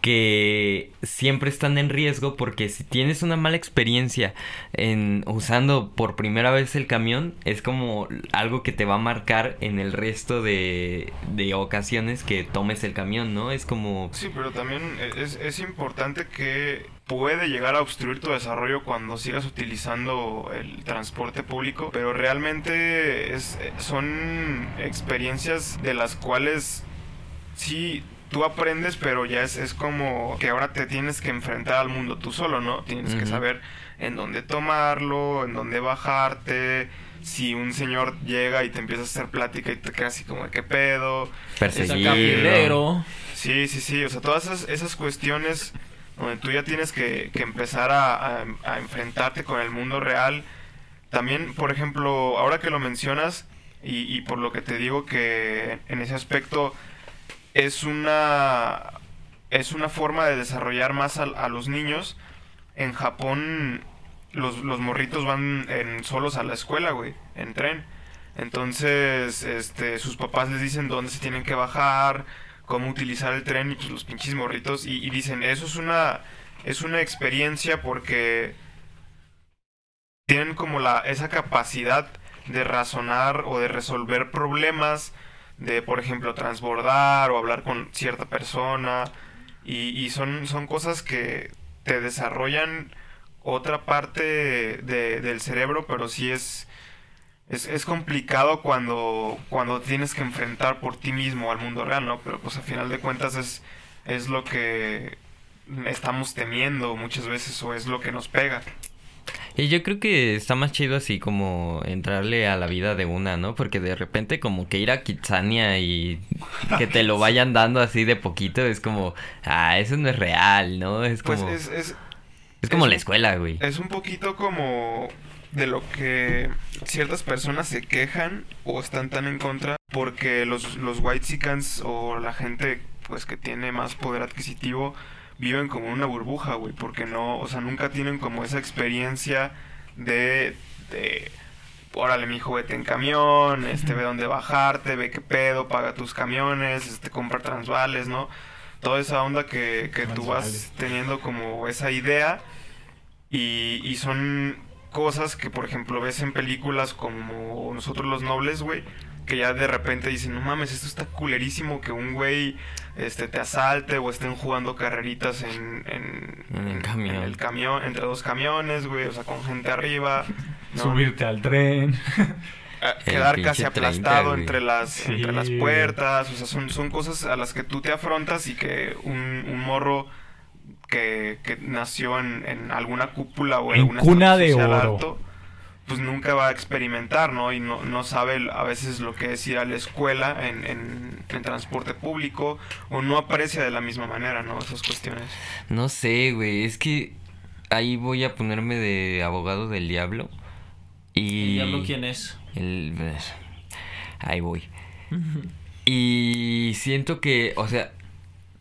que siempre están en riesgo porque si tienes una mala experiencia en usando por primera vez el camión es como algo que te va a marcar en el resto de, de ocasiones que tomes el camión, ¿no? Es como Sí, pero también es, es importante que puede llegar a obstruir tu desarrollo cuando sigas utilizando el transporte público, pero realmente es, son experiencias de las cuales sí tú aprendes, pero ya es, es como que ahora te tienes que enfrentar al mundo tú solo, ¿no? Tienes que saber en dónde tomarlo, en dónde bajarte. Si un señor llega y te empieza a hacer plática y te quedas así como, ¿qué pedo? perseguido. Sí, sí, sí, o sea, todas esas, esas cuestiones donde tú ya tienes que, que empezar a, a- a enfrentarte con el mundo real. También, por ejemplo, ahora que lo mencionas y, y por lo que te digo que en ese aspecto es una, es una forma de desarrollar más a, los niños. En Japón los, los morritos van solos a la escuela, güey, en tren. Entonces, este, sus papás les dicen dónde se tienen que bajar, cómo utilizar el tren y pues los pinches morritos y, y dicen, eso es una es una experiencia porque tienen como la esa capacidad de razonar o de resolver problemas de por ejemplo transbordar o hablar con cierta persona y, son son cosas que te desarrollan otra parte de- del cerebro pero sí es es, es complicado cuando, cuando tienes que enfrentar por ti mismo al mundo real, ¿no? Pero pues a final de cuentas es, es lo que estamos temiendo muchas veces o es lo que nos pega. Y yo creo que está más chido así como entrarle a la vida de una, ¿no? Porque de repente como que ir a Kitsania y que te lo vayan dando así de poquito es como, ah, eso no es real, ¿no? Es Pues como, es, es, es como es la escuela, güey. es un poquito como de lo que ciertas personas se quejan o están tan en contra porque los, los whitexicans o la gente pues que tiene más poder adquisitivo viven como una burbuja, güey, porque no, o sea, nunca tienen como esa experiencia de, de órale, mijo, vete en camión, este, ve dónde bajarte, ve qué pedo, paga tus camiones, este, compra transvales, ¿no? Toda esa onda que, que tú vas teniendo como esa idea y, y son cosas que, por ejemplo, ves en películas como Nosotros los Nobles, güey, que ya de repente dicen, no mames, esto está culerísimo que un güey este, te asalte o estén jugando carreritas en, en, En el camión. en el camión, entre dos camiones, güey, o sea, con gente arriba. ¿no? Subirte al tren. a El quedar casi 30, aplastado entre las Sí, entre las puertas, o sea, son, son cosas a las que tú te afrontas y que un, un morro que, que nació en, en alguna cúpula o en, En alguna cuna de oro. alto, pues nunca va a experimentar, ¿no? Y no, no sabe a veces lo que es ir a la escuela en, en, en transporte público o no aprecia de la misma manera, ¿no? Esas cuestiones. No sé, güey, es que ahí voy a ponerme de abogado del diablo. Y... ¿El diablo quién es? El... Ahí voy. Y siento que, o sea,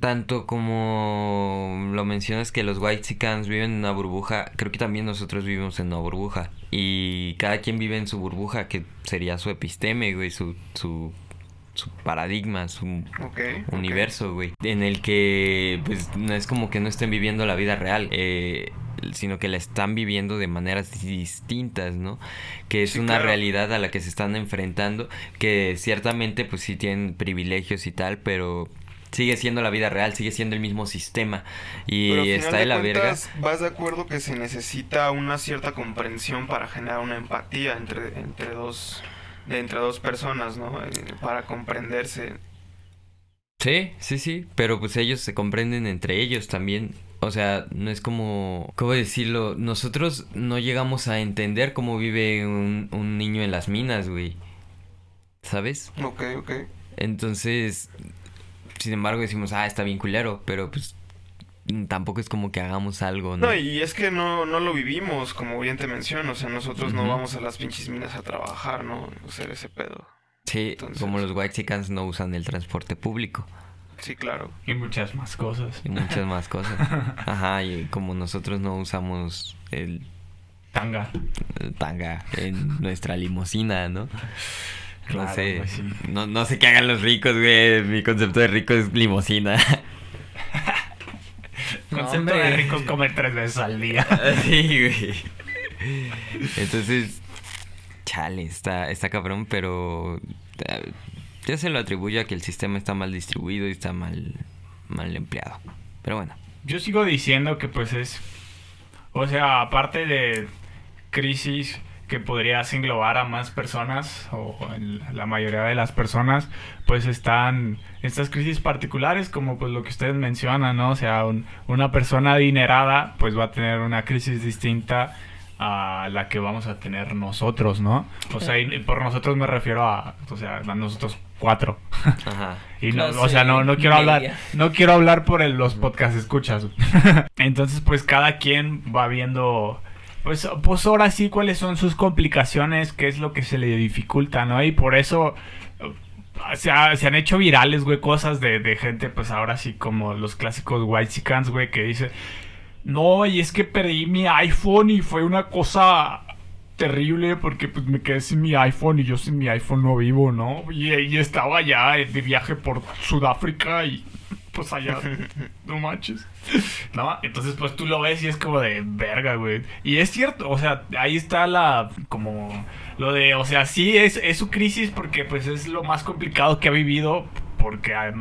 tanto como lo mencionas que los Whitexicans viven en una burbuja, creo que también nosotros vivimos en una burbuja. Y cada quien vive en su burbuja, que sería su episteme, güey, su, su, su paradigma, su universo, güey. En el que, pues, no es como que no estén viviendo la vida real, eh, sino que la están viviendo de maneras distintas, ¿no? Que es Sí, una claro. realidad a la que se están enfrentando, que ciertamente, pues, sí tienen privilegios y tal, pero sigue siendo la vida real, sigue siendo el mismo sistema. Y Pero al final está de de la verga. ¿Vas de acuerdo que se necesita una cierta comprensión para generar una empatía entre, entre dos de entre dos personas, ¿no? Eh, Para comprenderse. Sí, sí, sí, pero pues ellos se comprenden entre ellos también. O sea, no es como, ¿cómo decirlo? Nosotros no llegamos a entender cómo vive un, un niño en las minas, güey. ¿Sabes? Ok, ok. Entonces, sin embargo decimos, ah, está bien culero, pero pues tampoco es como que hagamos algo, ¿no? No, y es que no, no lo vivimos, como bien te menciono. O sea, nosotros no vamos a las pinches minas a trabajar, ¿no? Hacer ese pedo. sí, entonces- como los white chickens no usan el transporte público Sí, claro. Y muchas más cosas. y muchas más cosas. Ajá, y como nosotros no usamos el, Tanga. el tanga en nuestra limusina, ¿no? No Claro, sé, güey, sí. no, no sé qué hagan los ricos, güey. Mi concepto de rico es limusina. No, Concepto hombre. de ricos comer tres veces al día. sí, güey. Entonces, chale, está, está cabrón, pero eh, yo se lo atribuyo a que el sistema está mal distribuido y está mal, mal empleado. Pero bueno. Yo sigo diciendo que pues es, o sea, aparte de crisis que podrías englobar a más personas o en la mayoría de las personas, pues están estas crisis particulares como pues lo que ustedes mencionan, ¿no? O sea, un- una persona adinerada pues va a tener una crisis distinta a la que vamos a tener nosotros, ¿no? O sea, y por nosotros me refiero a, o sea, a nosotros cuatro. Ajá. Y no, Clase o sea, no, no quiero media. hablar, no quiero hablar por el- los podcast escuchas. Entonces, pues cada quien va viendo, pues, pues ahora sí cuáles son sus complicaciones, qué es lo que se le dificulta, ¿no? Y por eso eh, se, se han hecho virales, güey, cosas de, de gente, pues ahora sí como los clásicos white chickens, güey, que dice, no, y es que perdí mi iPhone y fue una cosa terrible porque pues me quedé sin mi iPhone y yo sin mi iPhone no vivo, ¿no? Y, estaba allá de viaje por Sudáfrica y pues allá, no manches. ¿No? Entonces pues tú lo ves y es como de verga, güey. Y es cierto, o sea, ahí está la, como, lo de, o sea, sí es, es su crisis porque pues es lo más complicado que ha vivido porque ah,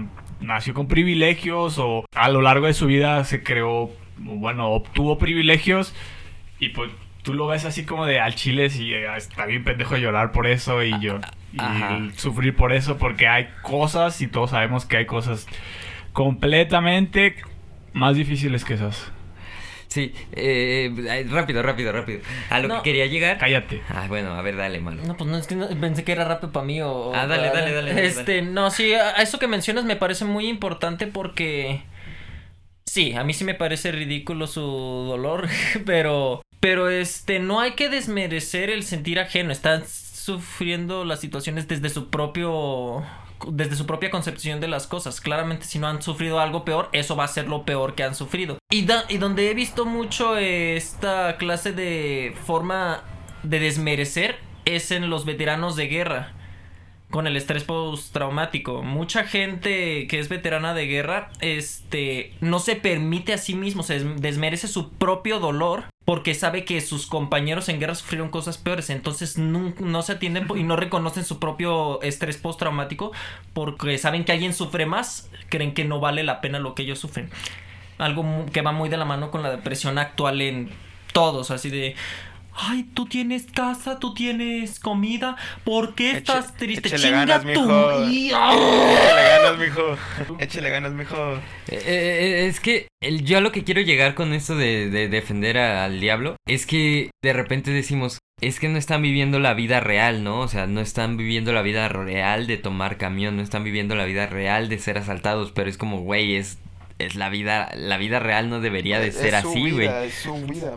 nació con privilegios o a lo largo de su vida se creó, bueno, obtuvo privilegios y pues tú lo ves así como de al chile y eh, está bien pendejo llorar por eso y yo y Ajá. sufrir por eso porque hay cosas y todos sabemos que hay cosas completamente más difíciles que esas. Sí, eh, rápido, rápido, rápido. A lo No. que quería llegar. Cállate. Ah, bueno, a ver, dale, malo. No, pues no, es que no- pensé que era rápido para mí o... Ah, dale, para- dale, dale, dale, Este, no, sí, a a eso que mencionas me parece muy importante porque... Sí, a mí sí me parece ridículo su dolor, pero... Pero, este, no hay que desmerecer el sentir ajeno. Están sufriendo las situaciones desde su propio... Desde su propia concepción de las cosas. Claramente, si no han sufrido algo peor, eso va a ser lo peor que han sufrido. Y, da- y donde he visto mucho eh, esta clase de forma de desmerecer es en los veteranos de guerra con el estrés postraumático. Mucha gente que es veterana de guerra, este, no se permite a sí mismo, se des- desmerece su propio dolor porque sabe que sus compañeros en guerra sufrieron cosas peores, entonces no, no se atienden y no reconocen su propio estrés postraumático porque saben que alguien sufre más, creen que no vale la pena lo que ellos sufren. Algo que va muy de la mano con la depresión actual en todos, así de... Ay, tú tienes casa, tú tienes comida, ¿por qué Eche- estás triste? échale Chinga ganas, tu... mijo. y- Échale ganas, mijo. Échale ganas, mijo. Eh, eh, es que el, yo a lo que quiero llegar con esto de, de defender a- al diablo es que de repente decimos, es que no están viviendo la vida real, ¿no? O sea, no están viviendo la vida real de tomar camión, no están viviendo la vida real de ser asaltados, pero es como, güey, es, es la vida, la vida real no debería de ser es así, güey.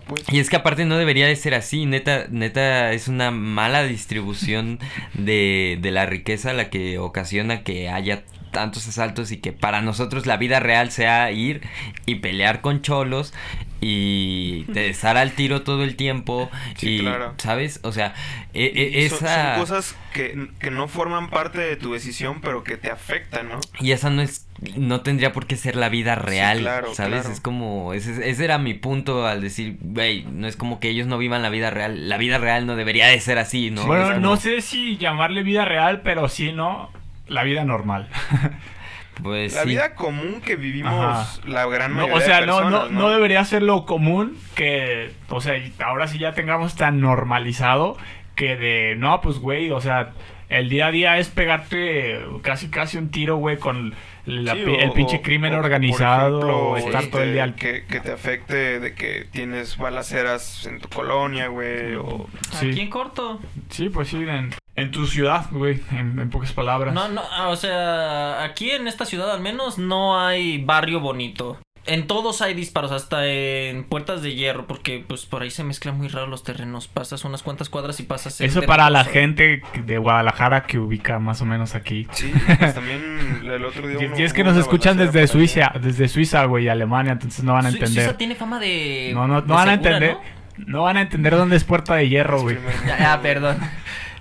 pues. Y es que aparte no debería de ser así, neta, neta es una mala distribución de, de la riqueza la que ocasiona que haya tantos asaltos y que para nosotros la vida real sea ir y pelear con cholos y te estar al tiro todo el tiempo Sí, y claro. sabes o sea e- e- son- cosas que, que no forman parte de tu decisión, pero que te afectan, ¿no? y esa no es no tendría por qué ser la vida real claro, sabes claro. es como ese, ese era mi punto al decir güey no es como que ellos no vivan la vida real la vida real no debería de ser así no bueno, como- no sé si llamarle vida real, pero sí, ¿no? La vida normal. pues La sí vida común que vivimos Ajá. la gran No, mayoría o sea, de no, no, no debería ser lo común que, o sea, ahora sí ya tengamos tan normalizado que de, no, pues güey, o sea, el día a día es pegarte casi casi un tiro, güey, con la Sí, pi- o- el pinche crimen o, por organizado ejemplo, o estar todo el día al... que, que te afecte de que tienes balaceras en tu colonia, güey, o... Sí. Aquí en corto. Sí, pues sí, en, en tu ciudad, güey, en, en pocas palabras. No, no, ah, o sea, aquí en esta ciudad al menos no hay barrio bonito. En todos hay disparos, hasta en puertas de hierro, porque pues por ahí se mezclan muy raro los terrenos. Pasas unas cuantas cuadras y pasas. Eso para la gente de Guadalajara que ubica más o menos aquí. Sí, pues también el otro día... Y, uno- y es que nos escuchan desde por allá. Suiza, desde Suiza, güey, y Alemania, entonces no van a entender. Suiza tiene fama de. No, no, de no van a entender. ¿no? ¿no? van a entender dónde es puerta de hierro, güey. güey. perdón.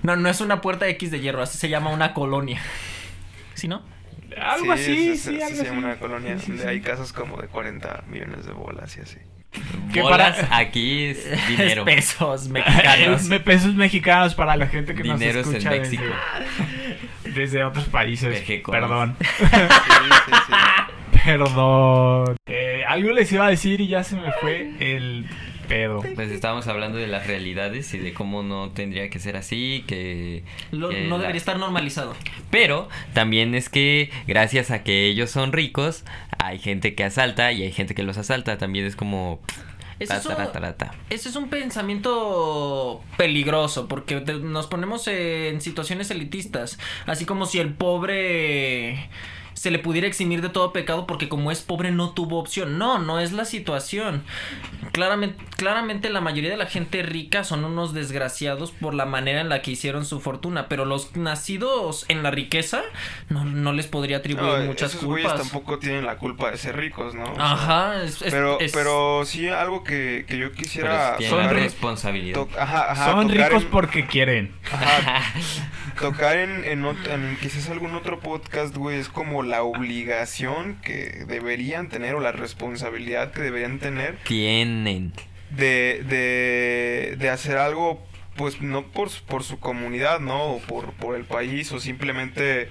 No, no es una puerta X de hierro, así se llama una colonia. ¿Sí, no? Algo así, es- sí, es- algo se llama así. una colonia Sí, sí, donde sí. hay casas como de 40 millones de bolas y así. Que Bolas, para- aquí es dinero. pesos mexicanos. Me- pesos mexicanos para la gente que Dineros nos en escucha México. desde, desde otros países. Pejecones. Perdón. Sí, sí, sí. Perdón. Eh, algo les iba a decir y ya se me fue el pedo. Pues estábamos hablando de las realidades y de cómo no tendría que ser así, que... Lo- que no la- debería estar normalizado. Pero también es que gracias a que ellos son ricos, hay gente que asalta y hay gente que los asalta. También es como... Ese ta, es un- es pensamiento peligroso porque te- nos ponemos en situaciones elitistas, así como si el pobre se le pudiera eximir de todo pecado porque como es pobre no tuvo opción. No, no es la situación. Claramente, claramente la mayoría de la gente rica son unos desgraciados por la manera en la que hicieron su fortuna, pero los nacidos en la riqueza no, no les podría atribuir No, muchas esos güeyes culpas. tampoco tienen la culpa de ser ricos, ¿no? O sea, Ajá, es- es- pero, es- pero sí algo que, que yo quisiera tienen son responsabilidad. ajá, ajá, Son ricos en- porque quieren. ajá, tocar en, en quizás algún otro podcast, güey, es como la obligación que deberían tener o la responsabilidad que deberían tener Tienen. de, de, de hacer algo, pues no por, su- por su comunidad, ¿no? O por, por el país, o simplemente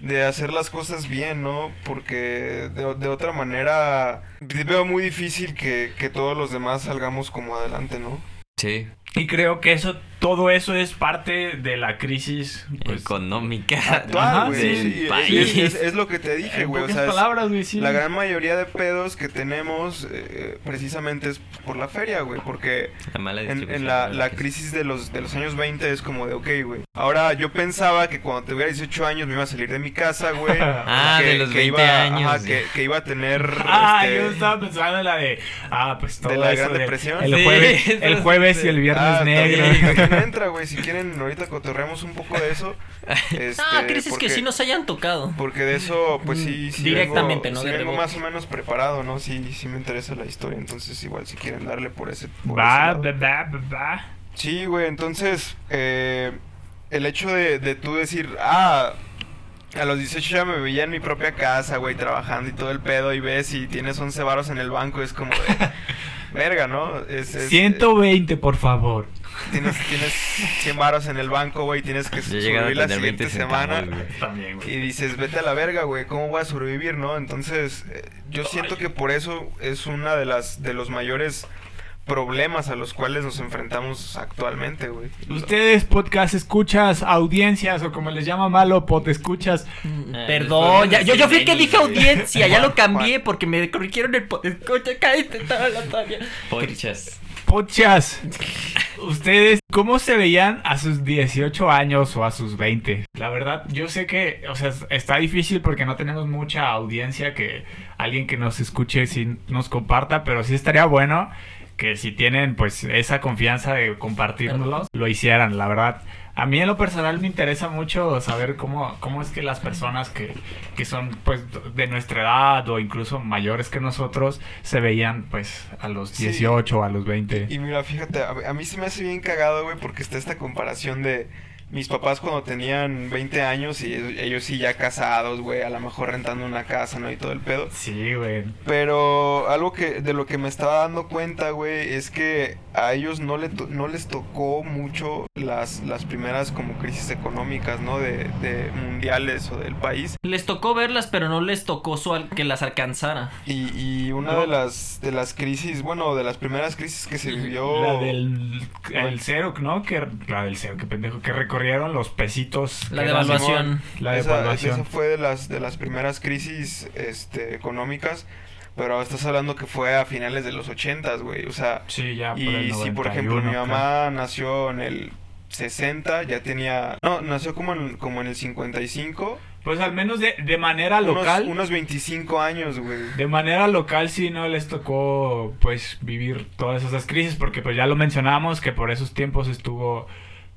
de hacer las cosas bien, ¿no? Porque de, de otra manera veo muy difícil que, que todos los demás salgamos como adelante, ¿no? Sí. Y creo que eso, todo eso es parte de la crisis. Pues, Económica Actual, güey, del sí, es- país. es, es lo que te dije, güey, o sea, palabras, güey, sí. La gran mayoría de pedos que tenemos eh, precisamente es por la feria, güey, porque La mala en, en la, la crisis de los, de los años 20 es como de, ok, güey. Ahora yo pensaba que cuando tuviera 18 años me iba a salir de mi casa, güey. Ah, que- de los que 20 iba, años, ajá, que, que iba a tener... Ah, este, yo estaba pensando en la de. Ah, pues todo ¿De la eso Gran de- Depresión? El Sí, jueves, el eso jueves sí. y el viernes ah, negro. también, entra, güey. Si quieren, ahorita cotorreamos un poco de eso. Este, Ah, crisis porque- que sí nos hayan tocado. Porque de eso, pues sí, sí Directamente, vengo, ¿no? sí De vengo más o menos preparado, ¿no? Sí, sí me interesa la historia, entonces igual si quieren darle por ese... por ese Va, va, va, va, va. Sí, güey, entonces, eh, el hecho de, de tú decir, ah, a los 18 ya me veía en mi propia casa, güey, trabajando y todo el pedo, y ves y tienes 11 varos en el banco, es como de, verga, ¿no? Es, es- 120, por favor. tienes, tienes 100 varos en el banco, güey, tienes que sobrevivir la tener 20 siguiente semana. centavos. También, Y dices, vete a la verga, güey, ¿cómo voy a sobrevivir, no? Entonces, eh, yo siento que por eso es una de las de los mayores problemas a los cuales nos enfrentamos actualmente, güey. Ustedes, podcast escuchas, audiencias, o como les llama malo, pot escuchas. Ah, Perdón, ya, yo, yo fui el que dije audiencia, ya lo cambié porque me corrigieron el po- escucha, cállate, estaba la. Ustedes, ¿cómo se veían a sus 18 años o a sus 20? La verdad, yo sé que, o sea, está difícil porque no tenemos mucha audiencia que alguien que nos escuche si nos comparta, pero sí estaría bueno que si tienen pues esa confianza de compartirnos, lo hicieran, la verdad. A mí en lo personal me interesa mucho saber cómo, cómo es que las personas que, que son pues de nuestra edad o incluso mayores que nosotros se veían pues a los Sí. 18 o a los 20. Y mira, fíjate, a, a mí se me hace bien cagado, güey, porque está esta comparación de mis papás cuando tenían 20 años y ellos, sí ya casados, güey, a lo mejor rentando una casa, ¿no? Y todo el pedo. Sí, güey. Pero algo que de lo que me estaba dando cuenta, güey, es que a ellos no, le to- no les tocó mucho las, las primeras como crisis económicas, ¿no? De, de mundiales o del país. Les tocó verlas, pero no les tocó su al- que las alcanzara. Y, y una de las de las crisis, bueno, de las primeras crisis que se vivió... La del el cero, ¿no? Que, la del cero, qué pendejo. Que recorrió corrieron los pesitos. La devaluación. La esa, devaluación. esa fue de las, de las primeras crisis este, económicas, pero estás hablando que fue a finales de los ochentas, güey. O sea, Sí, ya por el y si por ejemplo 91, mi creo. mamá nació en el 60, ya tenía... No, nació como en, como en el 55. Pues al menos de, de manera Unos, local. unos 25 años, güey. De manera local sí no les tocó pues vivir todas esas crisis porque pues ya lo mencionamos que por esos tiempos estuvo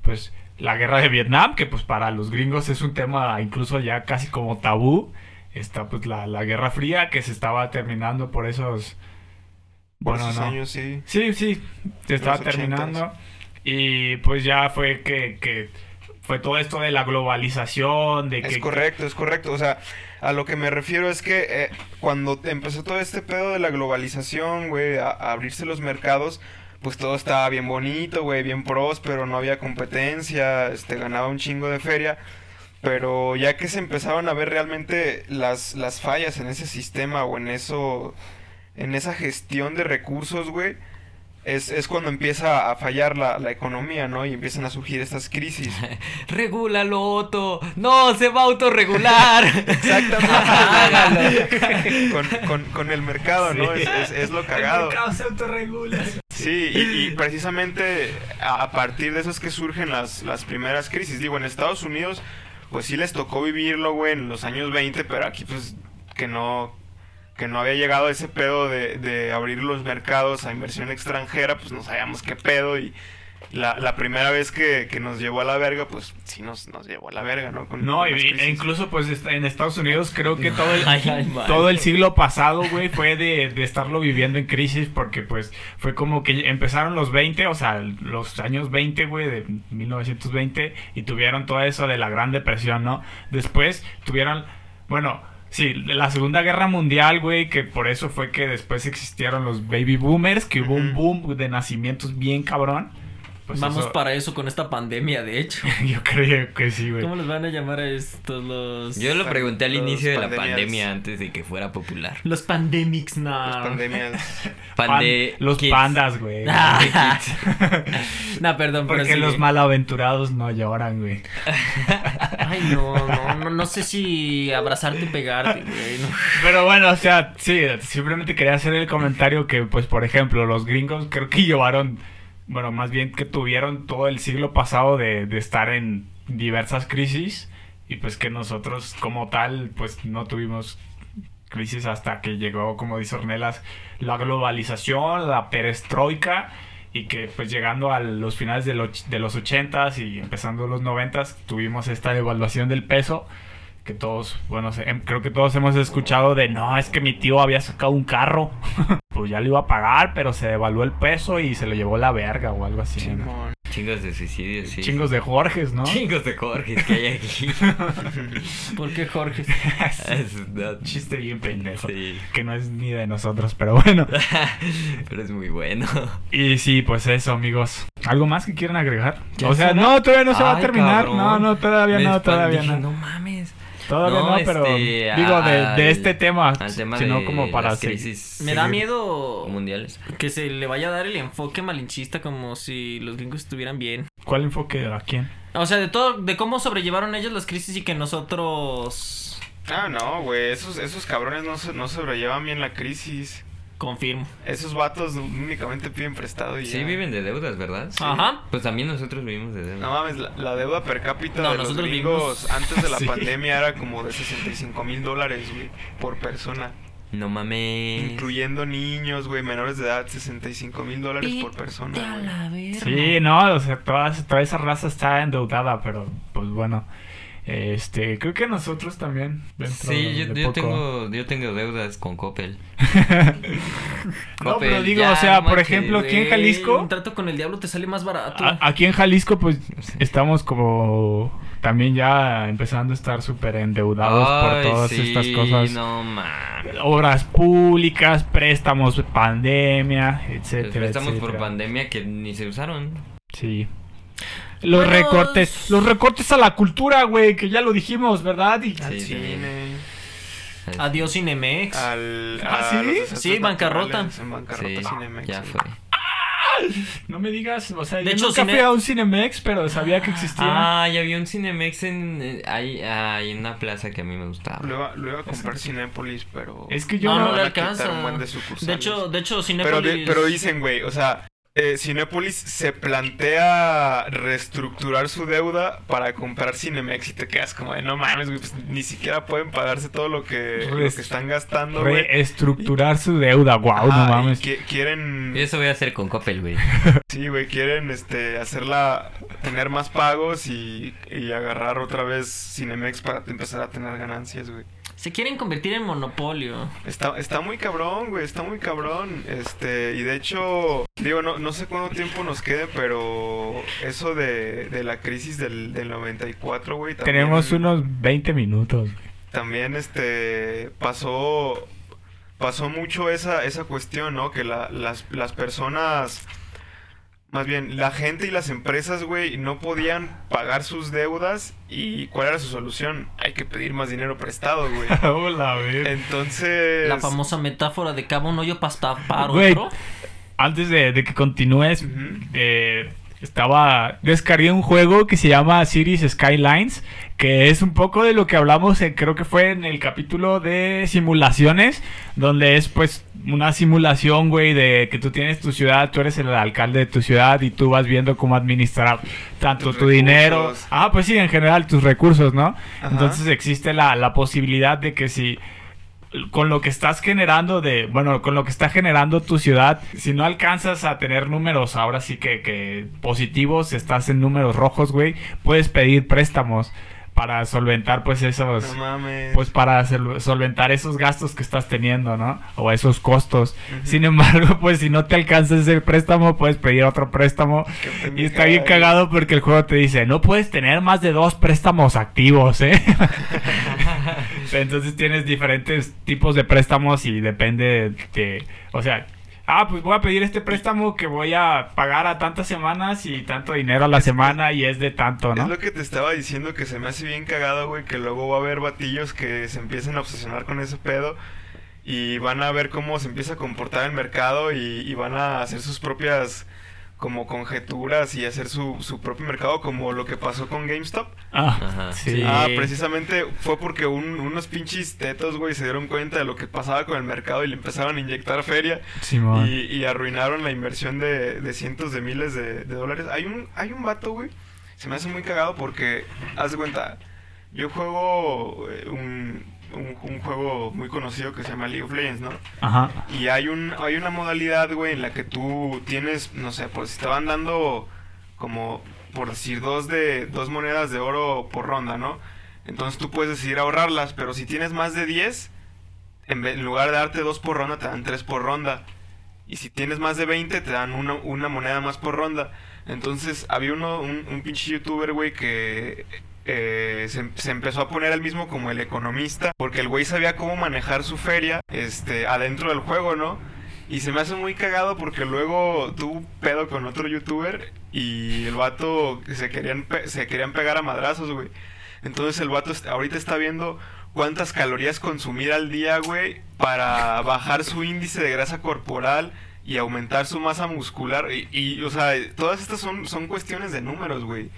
pues la guerra de Vietnam que pues para los gringos es un tema incluso ya casi como tabú está pues la, la guerra fría que se estaba terminando por esos Por bueno esos no años, sí. sí sí se estaba terminando y pues ya fue que, que fue todo esto de la globalización de Es que correcto, es correcto. O sea, a lo que me refiero es que eh, cuando empezó todo este pedo de la globalización, güey, a, a abrirse los mercados, pues todo estaba bien bonito, güey, bien próspero, no había competencia, este, ganaba un chingo de feria. Pero ya que se empezaron a ver realmente las, las fallas en ese sistema o en eso, en esa gestión de recursos, güey, es, es cuando empieza a fallar la, la economía, ¿no? Y empiezan a surgir estas crisis. Regúlalo, Otto. No, se va a autorregular. Exactamente. con, con, con el mercado, ¿no? Es, es, es lo cagado. se autorregula. Sí, y, y precisamente a, partir de eso es que surgen las, las primeras crisis. Digo, en Estados Unidos, pues sí les tocó vivirlo, güey, en los años 20, pero aquí pues que no que no había llegado ese pedo de, de abrir los mercados a inversión extranjera, pues no sabíamos qué pedo y la, la primera vez que, que nos llevó a la verga, pues sí nos, nos llevó a la verga, ¿no? Con- No, con y- e incluso pues en Estados Unidos creo que todo el, Ay, ay, madre. todo el siglo pasado, güey, fue de, de estarlo viviendo en crisis porque pues fue como que empezaron los 20, o sea, los años 20, güey, de 1920 y tuvieron todo eso de la Gran Depresión, ¿no? Después tuvieron, bueno, sí, la Segunda Guerra Mundial, güey, que por eso fue que después existieron los baby boomers, que hubo un boom de nacimientos bien cabrón. Pues Vamos eso- para eso con esta pandemia, de hecho. Yo creo que sí, güey. ¿Cómo les van a llamar a estos los... Yo lo pregunté al Los inicio de la pandemia antes de que fuera popular. Los pandemics, no. Las pandemias. Pande Pan- los Kids. pandas, güey. Ah. no, perdón, pero Porque sí. los malaventurados no lloran, güey. Ay, no, no, no, no sé si abrazarte y pegarte, güey. no. Pero bueno, o sea, sí, simplemente quería hacer el comentario que, pues, por ejemplo, los gringos creo que llevaron, bueno, más bien que tuvieron todo el siglo pasado de, de estar en diversas crisis y pues que nosotros como tal, pues no tuvimos crisis hasta que llegó, como dice Ornelas, la globalización, la perestroika y que pues llegando a los finales de, los- de los 80s y empezando los 90s tuvimos esta devaluación del peso que todos, bueno, se- em- creo que todos hemos escuchado de, no, es que mi tío había sacado un carro, pues ya lo iba a pagar, pero se devaluó el peso y se lo llevó la verga o algo así. Chingos de suicidios, sí. Chingos de Jorges, ¿no? Chingos de Jorge que hay aquí. ¿Por qué, Jorge? Es no, Chiste bien pendejo. Sí. Que no es ni de nosotros, pero bueno. Pero es muy bueno. Y sí, pues eso, amigos. ¿Algo más que quieran agregar? ¿Ya O sea, será? no, todavía no se va a terminar. cabrón. No, no, todavía Me no, todavía dije, no. No mames. Todavía no, No, pero este, digo de, al- de este tema, Al tema sino de como para las seguir. crisis Me da miedo mundiales. que se le vaya a dar el enfoque malinchista como si los gringos estuvieran bien. ¿Cuál enfoque a quién? O sea, de todo, de cómo sobrellevaron ellos las crisis y que nosotros Ah, no, güey. Esos, esos cabrones no, se- no sobrellevan bien la crisis. Confirmo. Esos vatos únicamente piden prestado y Sí, ya. viven de deudas, ¿verdad? Ajá. Pues también nosotros vivimos de deudas. No mames, la, la deuda per cápita No, de los nosotros gringos vivimos- antes de la Sí. pandemia era como de 65 mil dólares, güey, por persona. No mames. Incluyendo niños, güey, menores de edad, 65 mil dólares por persona. güey. Sí, no, o sea, toda, toda esa raza está endeudada, pero pues bueno. Este, creo que nosotros también. Sí, yo, de yo poco. tengo, yo tengo deudas con Coppel. No, pero digo, ya, o sea, no por ejemplo, aquí en Jalisco, Un trato con el diablo te sale más barato. a- aquí en Jalisco, pues estamos como también ya empezando a estar súper endeudados por todas sí, estas cosas. No mames. Obras públicas, préstamos, pandemia, etcétera. Estamos por etcétera. pandemia que ni se usaron. Sí. Los Bueno, recortes, los recortes a la cultura, güey, que ya lo dijimos, ¿verdad? Y- Al Sí, cine, Adiós Cinemex. al... ¿Ah, sí? Sí, bancarrota. En bancarrota Sí, Cinemex. ya fue. No me digas, o sea, De yo hecho, nunca Cine- fui a un Cinemex, pero sabía que existía. Ah, ya había un Cinemex en, eh, ahí, ah, en una plaza que a mí me gustaba. Lo iba, lo iba a comprar Cinépolis, pero. Es que yo No, no, no le alcanza. de hecho, de hecho, Pero, Cinépolis... de- pero dicen, güey, o sea, eh, Cinépolis se plantea reestructurar su deuda para comprar Cinemex y te quedas como de no mames, güey, pues ni siquiera pueden pagarse todo lo que, lo que Res- están gastando, güey. reestructurar su deuda, wow, no mames. qui- quieren, Eso voy a hacer con Coppel, güey. sí, güey, quieren, este, hacerla, tener más pagos y, y agarrar otra vez Cinemex para empezar a tener ganancias, güey. Se quieren convertir en monopolio. Está, está muy cabrón, güey, está muy cabrón. Este, y de hecho, digo, no, no sé cuánto tiempo nos quede, pero eso de, de la crisis del, del 94, güey. también- Tenemos unos 20 minutos. También, este, pasó, pasó mucho esa, esa cuestión, ¿no? Que la- las, las personas, más bien, la gente y las empresas, güey, no podían pagar sus deudas. ¿Y cuál era su solución? Hay que pedir más dinero prestado, güey. Hola, ver. Entonces... La famosa metáfora de cava un hoyo para tapar Güey. otro. Antes de, de que continúes, eh, estaba. Descargué un juego que se llama Cities Skylines. Que es un poco de lo que hablamos, en- creo que fue en el capítulo de simulaciones. Donde es pues una simulación, güey, de que tú tienes tu ciudad, tú eres el alcalde de tu ciudad y tú vas viendo cómo administrar tanto Tus tu dinero. Ah, pues sí, en general tus recursos, ¿no? Ajá. Entonces existe la, la posibilidad de que si con lo que estás generando de, bueno, con lo que está generando tu ciudad, si no alcanzas a tener números ahora sí que, que positivos, estás en números rojos, güey, puedes pedir préstamos para solventar pues esos, No mames. pues para sol- solventar esos gastos que estás teniendo, ¿no? O esos costos. Sin embargo, pues si no te alcanza ese préstamo, puedes pedir otro préstamo. Y está bien cagado porque el juego te dice, no puedes tener más de dos préstamos activos, ¿eh? Entonces tienes diferentes tipos de préstamos y depende de, o sea, ah, pues voy a pedir este préstamo que voy a pagar a tantas semanas y tanto dinero a la semana y es de tanto, Es ¿no? lo que te estaba diciendo que se me hace bien cagado, güey, que luego va a haber batillos que se empiecen a obsesionar con ese pedo y van a ver cómo se empieza a comportar el mercado y, y van a hacer sus propias como conjeturas y hacer su, su propio mercado como lo que pasó con GameStop. Ah, Ajá. sí. Ah, precisamente fue porque un- unos pinches tetos, güey, se dieron cuenta de lo que pasaba con el mercado y le empezaron a inyectar feria Simón. y, y arruinaron la inversión de, de cientos de miles de, de dólares. Hay un, hay un vato, güey. Se me hace muy cagado porque, haz de cuenta, yo juego eh, un, un, un juego muy conocido que se llama League of Legends, ¿no? Ajá. Y hay, un, hay una modalidad, güey, en la que tú tienes, no sé, pues van dando como, por decir, dos, de, dos monedas de oro por ronda, ¿no? Entonces tú puedes decidir ahorrarlas, pero si tienes más de 10, en, vez- en lugar de darte dos por ronda, te dan tres por ronda. Y si tienes más de 20, te dan una, una moneda más por ronda. Entonces había uno, un, un pinche youtuber, güey, que eh, se, empezó a poner él mismo como el economista, porque el güey sabía cómo manejar su feria este, adentro del juego, ¿no? Y se me hace muy cagado porque luego tuvo un pedo con otro youtuber y el vato se querían, se querían pegar a madrazos, güey. Entonces el vato ahorita está viendo cuántas calorías consumir al día, güey, para bajar su índice de grasa corporal y aumentar su masa muscular. Y, y, o sea, todas estas son, son cuestiones de números, güey.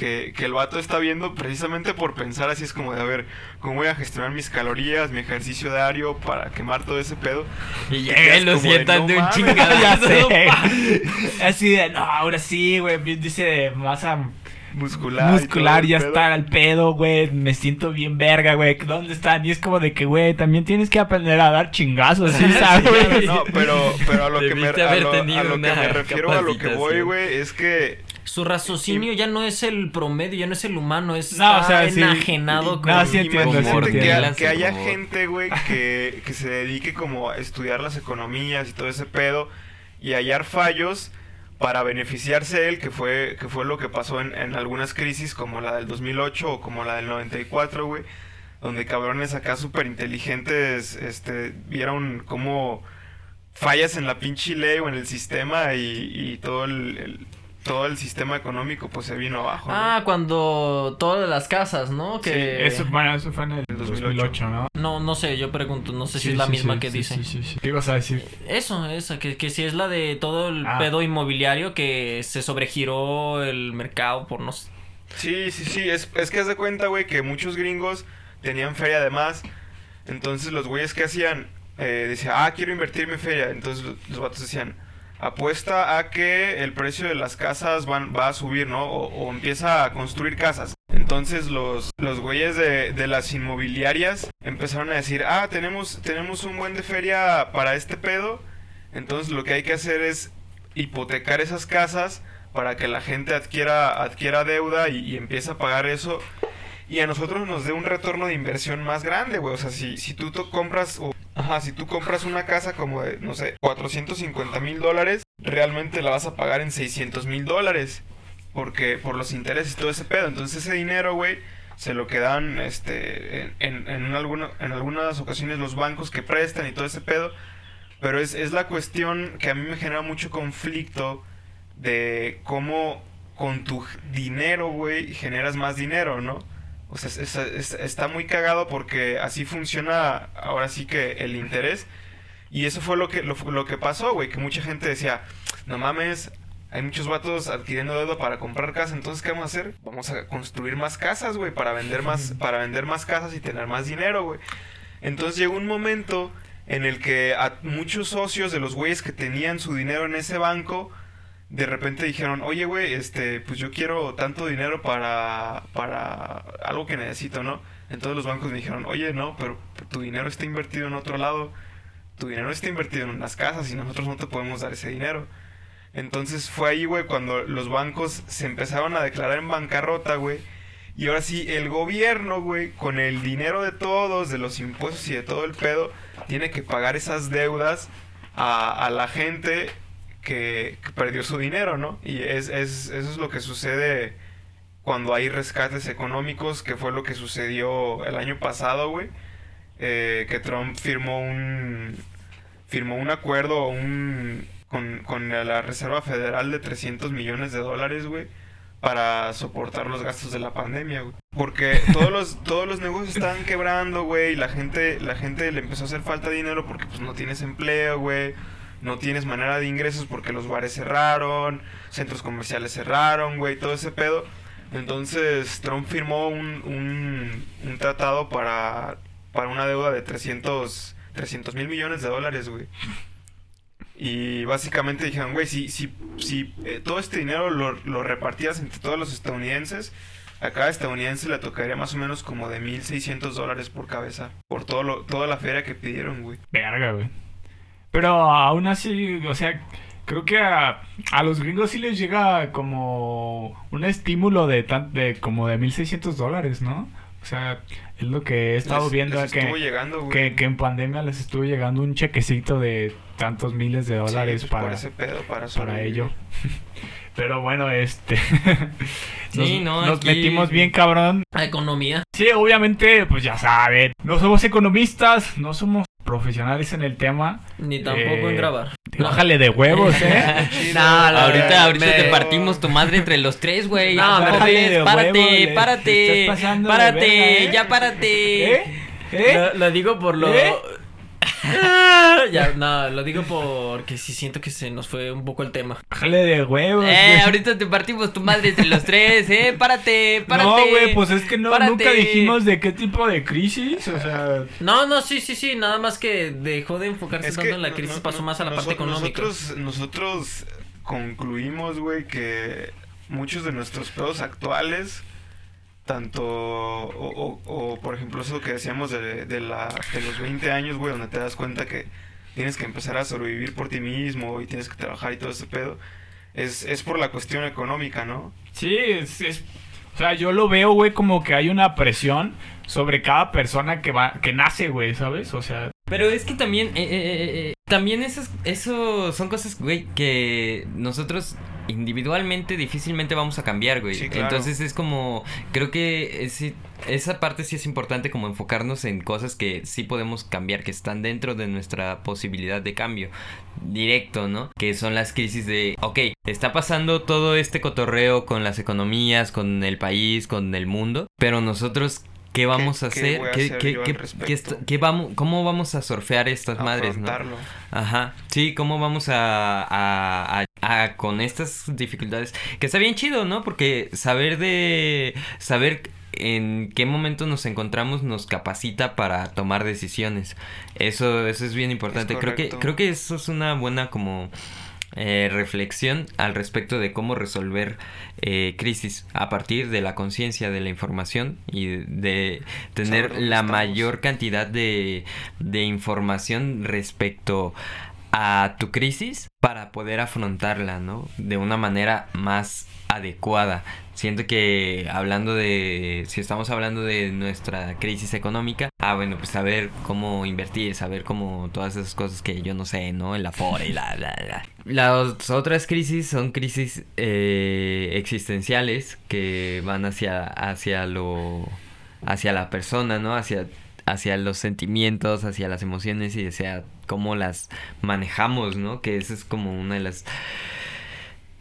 Que, que el vato está viendo precisamente por pensar así es como de, a ver, ¿cómo voy a gestionar mis calorías, mi ejercicio diario para quemar todo ese pedo? Y Te llega y quedas lo como de, sientan "No de un mames". chingadazo. ya. Así de, no, ahora sí, güey, dice de masa Muscular. muscular, ya está al pedo, güey, me siento bien verga, güey, ¿dónde están? Y es como de que, güey, también tienes que aprender a dar chingazos, ¿sí, sabes? No, pero, pero a lo que me, a lo, a lo que me refiero, a lo que voy, güey, es que Su raciocinio ya no es el promedio, ya no es el humano, es No, o sea, está sí. enajenado No, con... sí entiendo, sí entiendo. que, haya gente, güey, que, que se dedique como a estudiar las economías y todo ese pedo y hallar fallos para beneficiarse él, que fue, que fue lo que pasó en, en algunas crisis como la del 2008 o como la del 94, güey, donde cabrones acá súper inteligentes este, vieron como fallas en la pinche ley o en el sistema y, y todo el, el- todo el sistema económico pues se vino abajo. ¿no? Ah, cuando todas las casas, ¿no? Que Eso, bueno, eso fue en el El 2008, 2008, ¿no? no no sé, yo pregunto, no sé si es la sí, misma sí, que sí, dice. Sí, sí, sí. ¿Qué ibas a decir? Eso, esa, que, que si es la de todo el Ah. pedo inmobiliario que se sobregiró el mercado por no sé. Sí, sí, sí, es, es que haz de cuenta, güey, que muchos gringos tenían feria además. Entonces los güeyes que hacían, eh, decían, ah, quiero invertirme en feria. Entonces los, los vatos decían, apuesta a que el precio de las casas van, va a subir, ¿no? O, empieza a construir casas. Entonces los, los güeyes de, de las inmobiliarias empezaron a decir, ah, tenemos, tenemos un buen de feria para este pedo. Entonces lo que hay que hacer es hipotecar esas casas para que la gente adquiera, adquiera deuda y, y empiece a pagar eso. Y a nosotros nos dé un retorno de inversión más grande, güey. O sea, si, tú compras, ajá, si tú compras una casa como de, no sé, 450 mil dólares, realmente la vas a pagar en 600 mil dólares. Porque, por los intereses y todo ese pedo. Entonces ese dinero, güey, se lo quedan, este, en, en, en, alguna- en algunas ocasiones los bancos que prestan y todo ese pedo. Pero es, es la cuestión que a mí me genera mucho conflicto de cómo con tu dinero, güey, generas más dinero, ¿no? O sea, es- es- es- está muy cagado porque así funciona ahora sí que el interés. Y eso fue lo que, lo, lo que pasó, güey, que mucha gente decía, no mames, hay muchos vatos adquiriendo deuda para comprar casa, entonces ¿qué vamos a hacer? Vamos a construir más casas, güey, para vender más, para vender más casas y tener más dinero, güey. Entonces llegó un momento en el que a muchos socios de los güeyes que tenían su dinero en ese banco, de repente dijeron, oye, güey, este, pues yo quiero tanto dinero para, para algo que necesito, ¿no? Entonces los bancos me dijeron, oye, no, pero tu dinero está invertido en otro lado, tu dinero está invertido en las casas y nosotros no te podemos dar ese dinero. Entonces fue ahí, güey, cuando los bancos se empezaron a declarar en bancarrota, güey. Y ahora sí, el gobierno, güey, con el dinero de todos, de los impuestos y de todo el pedo, tiene que pagar esas deudas a la gente que, que perdió su dinero, ¿no? Y es, es, eso es lo que sucede cuando hay rescates económicos, que fue lo que sucedió el año pasado, güey. eh, que Trump firmó un firmó un acuerdo un, con, con la Reserva Federal de 300 millones de dólares, güey, para soportar los gastos de la pandemia, güey. Porque todos los, todos los negocios estaban quebrando, güey, y la gente, la gente le empezó a hacer falta de dinero porque pues no tienes empleo, güey. No tienes manera de ingresos porque los bares cerraron, centros comerciales cerraron, güey, todo ese pedo. Entonces Trump firmó un, un, un tratado para, para una deuda de 300 mil millones de dólares, güey. Y básicamente dijeron, güey, si, si, si eh, todo este dinero lo, lo repartías entre todos los estadounidenses, a cada estadounidense le tocaría más o menos como de 1.600 dólares por cabeza. Por todo lo, toda la feria que pidieron, güey. Verga, güey. Pero aún así, o sea, creo que a, a los gringos sí les llega como un estímulo de, tan, de como de 1.600 dólares, ¿no? O sea, es lo que he estado Les- viendo les que, estuvo llegando, güey. que, que en pandemia les estuvo llegando un chequecito de tantos miles de Sí, dólares pues, para, ese pedo, para, ello. Pero bueno, este... Sí, nos, no, nos aquí- metimos bien cabrón. A economía. Sí, obviamente, pues ya saben, no somos economistas, no somos profesionales en el tema. Ni tampoco Eh, en grabar. Bájale de huevos, ¿eh? No, ahorita, ahorita me- te partimos tu madre entre los tres, güey. No, ¿Cómo bájale ves? de párate, huevo, le- párate, párate, verga, ¿eh? ya párate. ¿Eh? ¿Eh? Lo, lo digo por lo. ¿Eh? ya, no, lo digo porque sí siento que se nos fue un poco el tema. Bájale de huevos. Eh, güey. ahorita te partimos tu madre entre los tres, eh. Párate, párate. No, güey, pues es que no, Párate. nunca dijimos de qué tipo de crisis, o sea... No, no, sí, sí, sí, nada más que dejó de enfocarse Es tanto que en la crisis, no- pasó más a la parte económica. Nosotros, nosotros concluimos, güey, que muchos de nuestros pedos actuales, tanto, o, o- o, por ejemplo eso que decíamos de, de, la, de los 20 años, güey, donde te das cuenta que tienes que empezar a sobrevivir por ti mismo y tienes que trabajar y todo ese pedo, es, es por la cuestión económica, ¿no? Sí, es, es- O sea, yo lo veo, güey, como que hay una presión sobre cada persona que va que nace, güey, ¿sabes? O sea... Pero es que también, eh, eh, eh, también esos, eso son cosas, güey, que nosotros individualmente difícilmente vamos a cambiar, güey. Sí, claro. Entonces es como, creo que es- esa parte sí es importante como enfocarnos en cosas que sí podemos cambiar, que están dentro de nuestra posibilidad de cambio directo, ¿no? Que son las crisis de, ok, está pasando todo este cotorreo con las economías, con el país, con el mundo, pero nosotros... ¿Qué vamos a qué hacer? a ¿Qué, hacer qué- qué- qué qué vamos, ¿Cómo vamos a surfear estas madres, no? Ajá, sí, ¿cómo vamos a, a, a- a- con estas dificultades? Que está bien chido, ¿no? Porque saber de, saber en qué momento nos encontramos nos capacita para tomar decisiones. Eso, eso es bien importante. creo que, creo que eso es una buena como eh, reflexión al respecto de cómo resolver eh, crisis a partir de la conciencia de la información y de, tener la estamos. mayor cantidad de, de información respecto a tu crisis para poder afrontarla, ¿no? De una manera más adecuada. Siento que hablando de, si estamos hablando de nuestra crisis económica, ah, bueno, pues saber cómo invertir, saber cómo todas esas cosas que yo no sé, ¿no? El afore y la, la, la. Las otras crisis son crisis eh, existenciales que van hacia, hacia lo, hacia la persona, ¿no? Hacia hacia los sentimientos, hacia las emociones y hacia cómo las manejamos, ¿no? Que esa es como una de las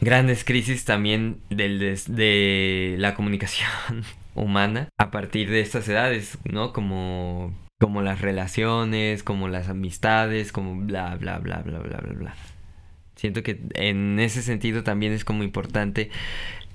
grandes crisis también del de la comunicación humana a partir de estas edades, ¿no? Como como las relaciones, como las amistades, como bla bla bla bla bla bla bla. Siento que en ese sentido también es como importante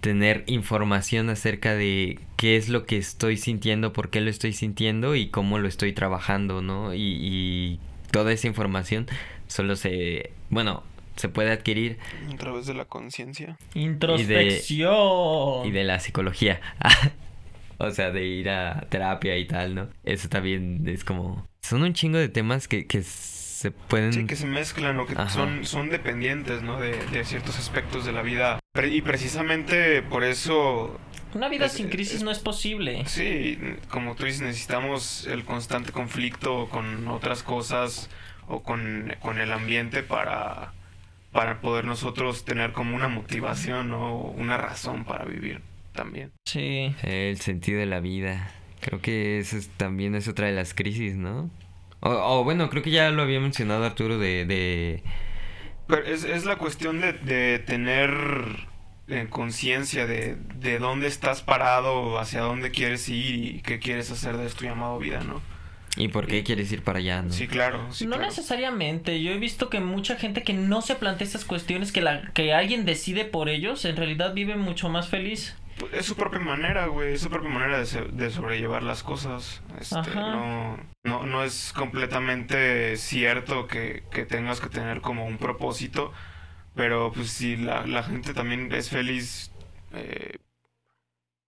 tener información acerca de qué es lo que estoy sintiendo, por qué lo estoy sintiendo y cómo lo estoy trabajando, ¿no? Y, y toda esa información solo se, bueno, se puede adquirir A través de la conciencia. Introspección. y de la psicología. o sea, de ir a terapia y tal, ¿no? Eso también es como... Son un chingo de temas que, que se pueden... Sí, que se mezclan o que Ajá. son, son dependientes, ¿no? De, de ciertos aspectos de la vida. Pre- y precisamente por eso, Una vida Es- sin crisis es- no es posible. sí, como tú dices, necesitamos el constante conflicto con otras cosas o con, con el ambiente para, para poder nosotros tener como una motivación o una razón para vivir también. Sí. El sentido de la vida. Creo que eso es- también es otra de las crisis, ¿no? O, o bueno, creo que ya lo había mencionado Arturo de... de... Pero es, es la cuestión de, de tener eh, conciencia de, de dónde estás parado, hacia dónde quieres ir y qué quieres hacer de tu llamado vida, ¿no? ¿Y por qué quieres ir para allá, no? Sí, claro. Sí, no claro. necesariamente. Yo he visto que mucha gente que no se plantea estas cuestiones, que, la, que alguien decide por ellos, en realidad vive mucho más feliz. Pues Es su propia manera, güey. Es su propia manera de, se- de sobrellevar las cosas. Este, Ajá. no, no, no es completamente cierto que, que tengas que tener como un propósito. Pero pues si la, la gente también es feliz eh,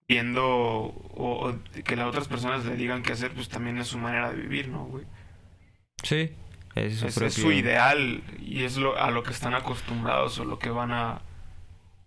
viendo o, o que las otras personas le digan qué hacer, pues también es su manera de vivir, ¿no, güey? Sí. Es su, Es, propio... es su ideal y es lo, a lo que están acostumbrados o lo que van a,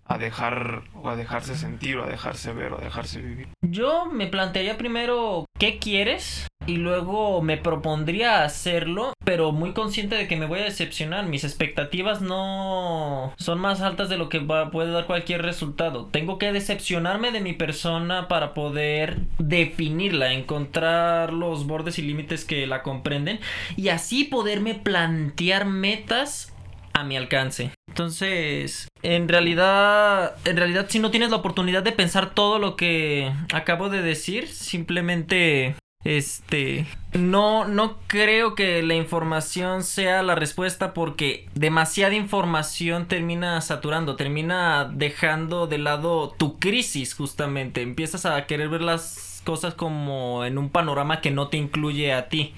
a dejar o a dejarse sentir o a dejarse ver o a dejarse vivir. Yo me plantearía primero qué quieres y luego me propondría hacerlo, pero muy consciente de que me voy a decepcionar. Mis expectativas no son más altas de lo que va- puede dar cualquier resultado. Tengo que decepcionarme de mi persona para poder definirla, encontrar los bordes y límites que la comprenden y así poderme plantear metas a mi alcance. Entonces, en realidad, en realidad si no tienes la oportunidad de pensar todo lo que acabo de decir, simplemente este no no creo que la información sea la respuesta porque demasiada información termina saturando, termina dejando de lado tu crisis justamente, empiezas a querer ver las cosas como en un panorama que no te incluye a ti.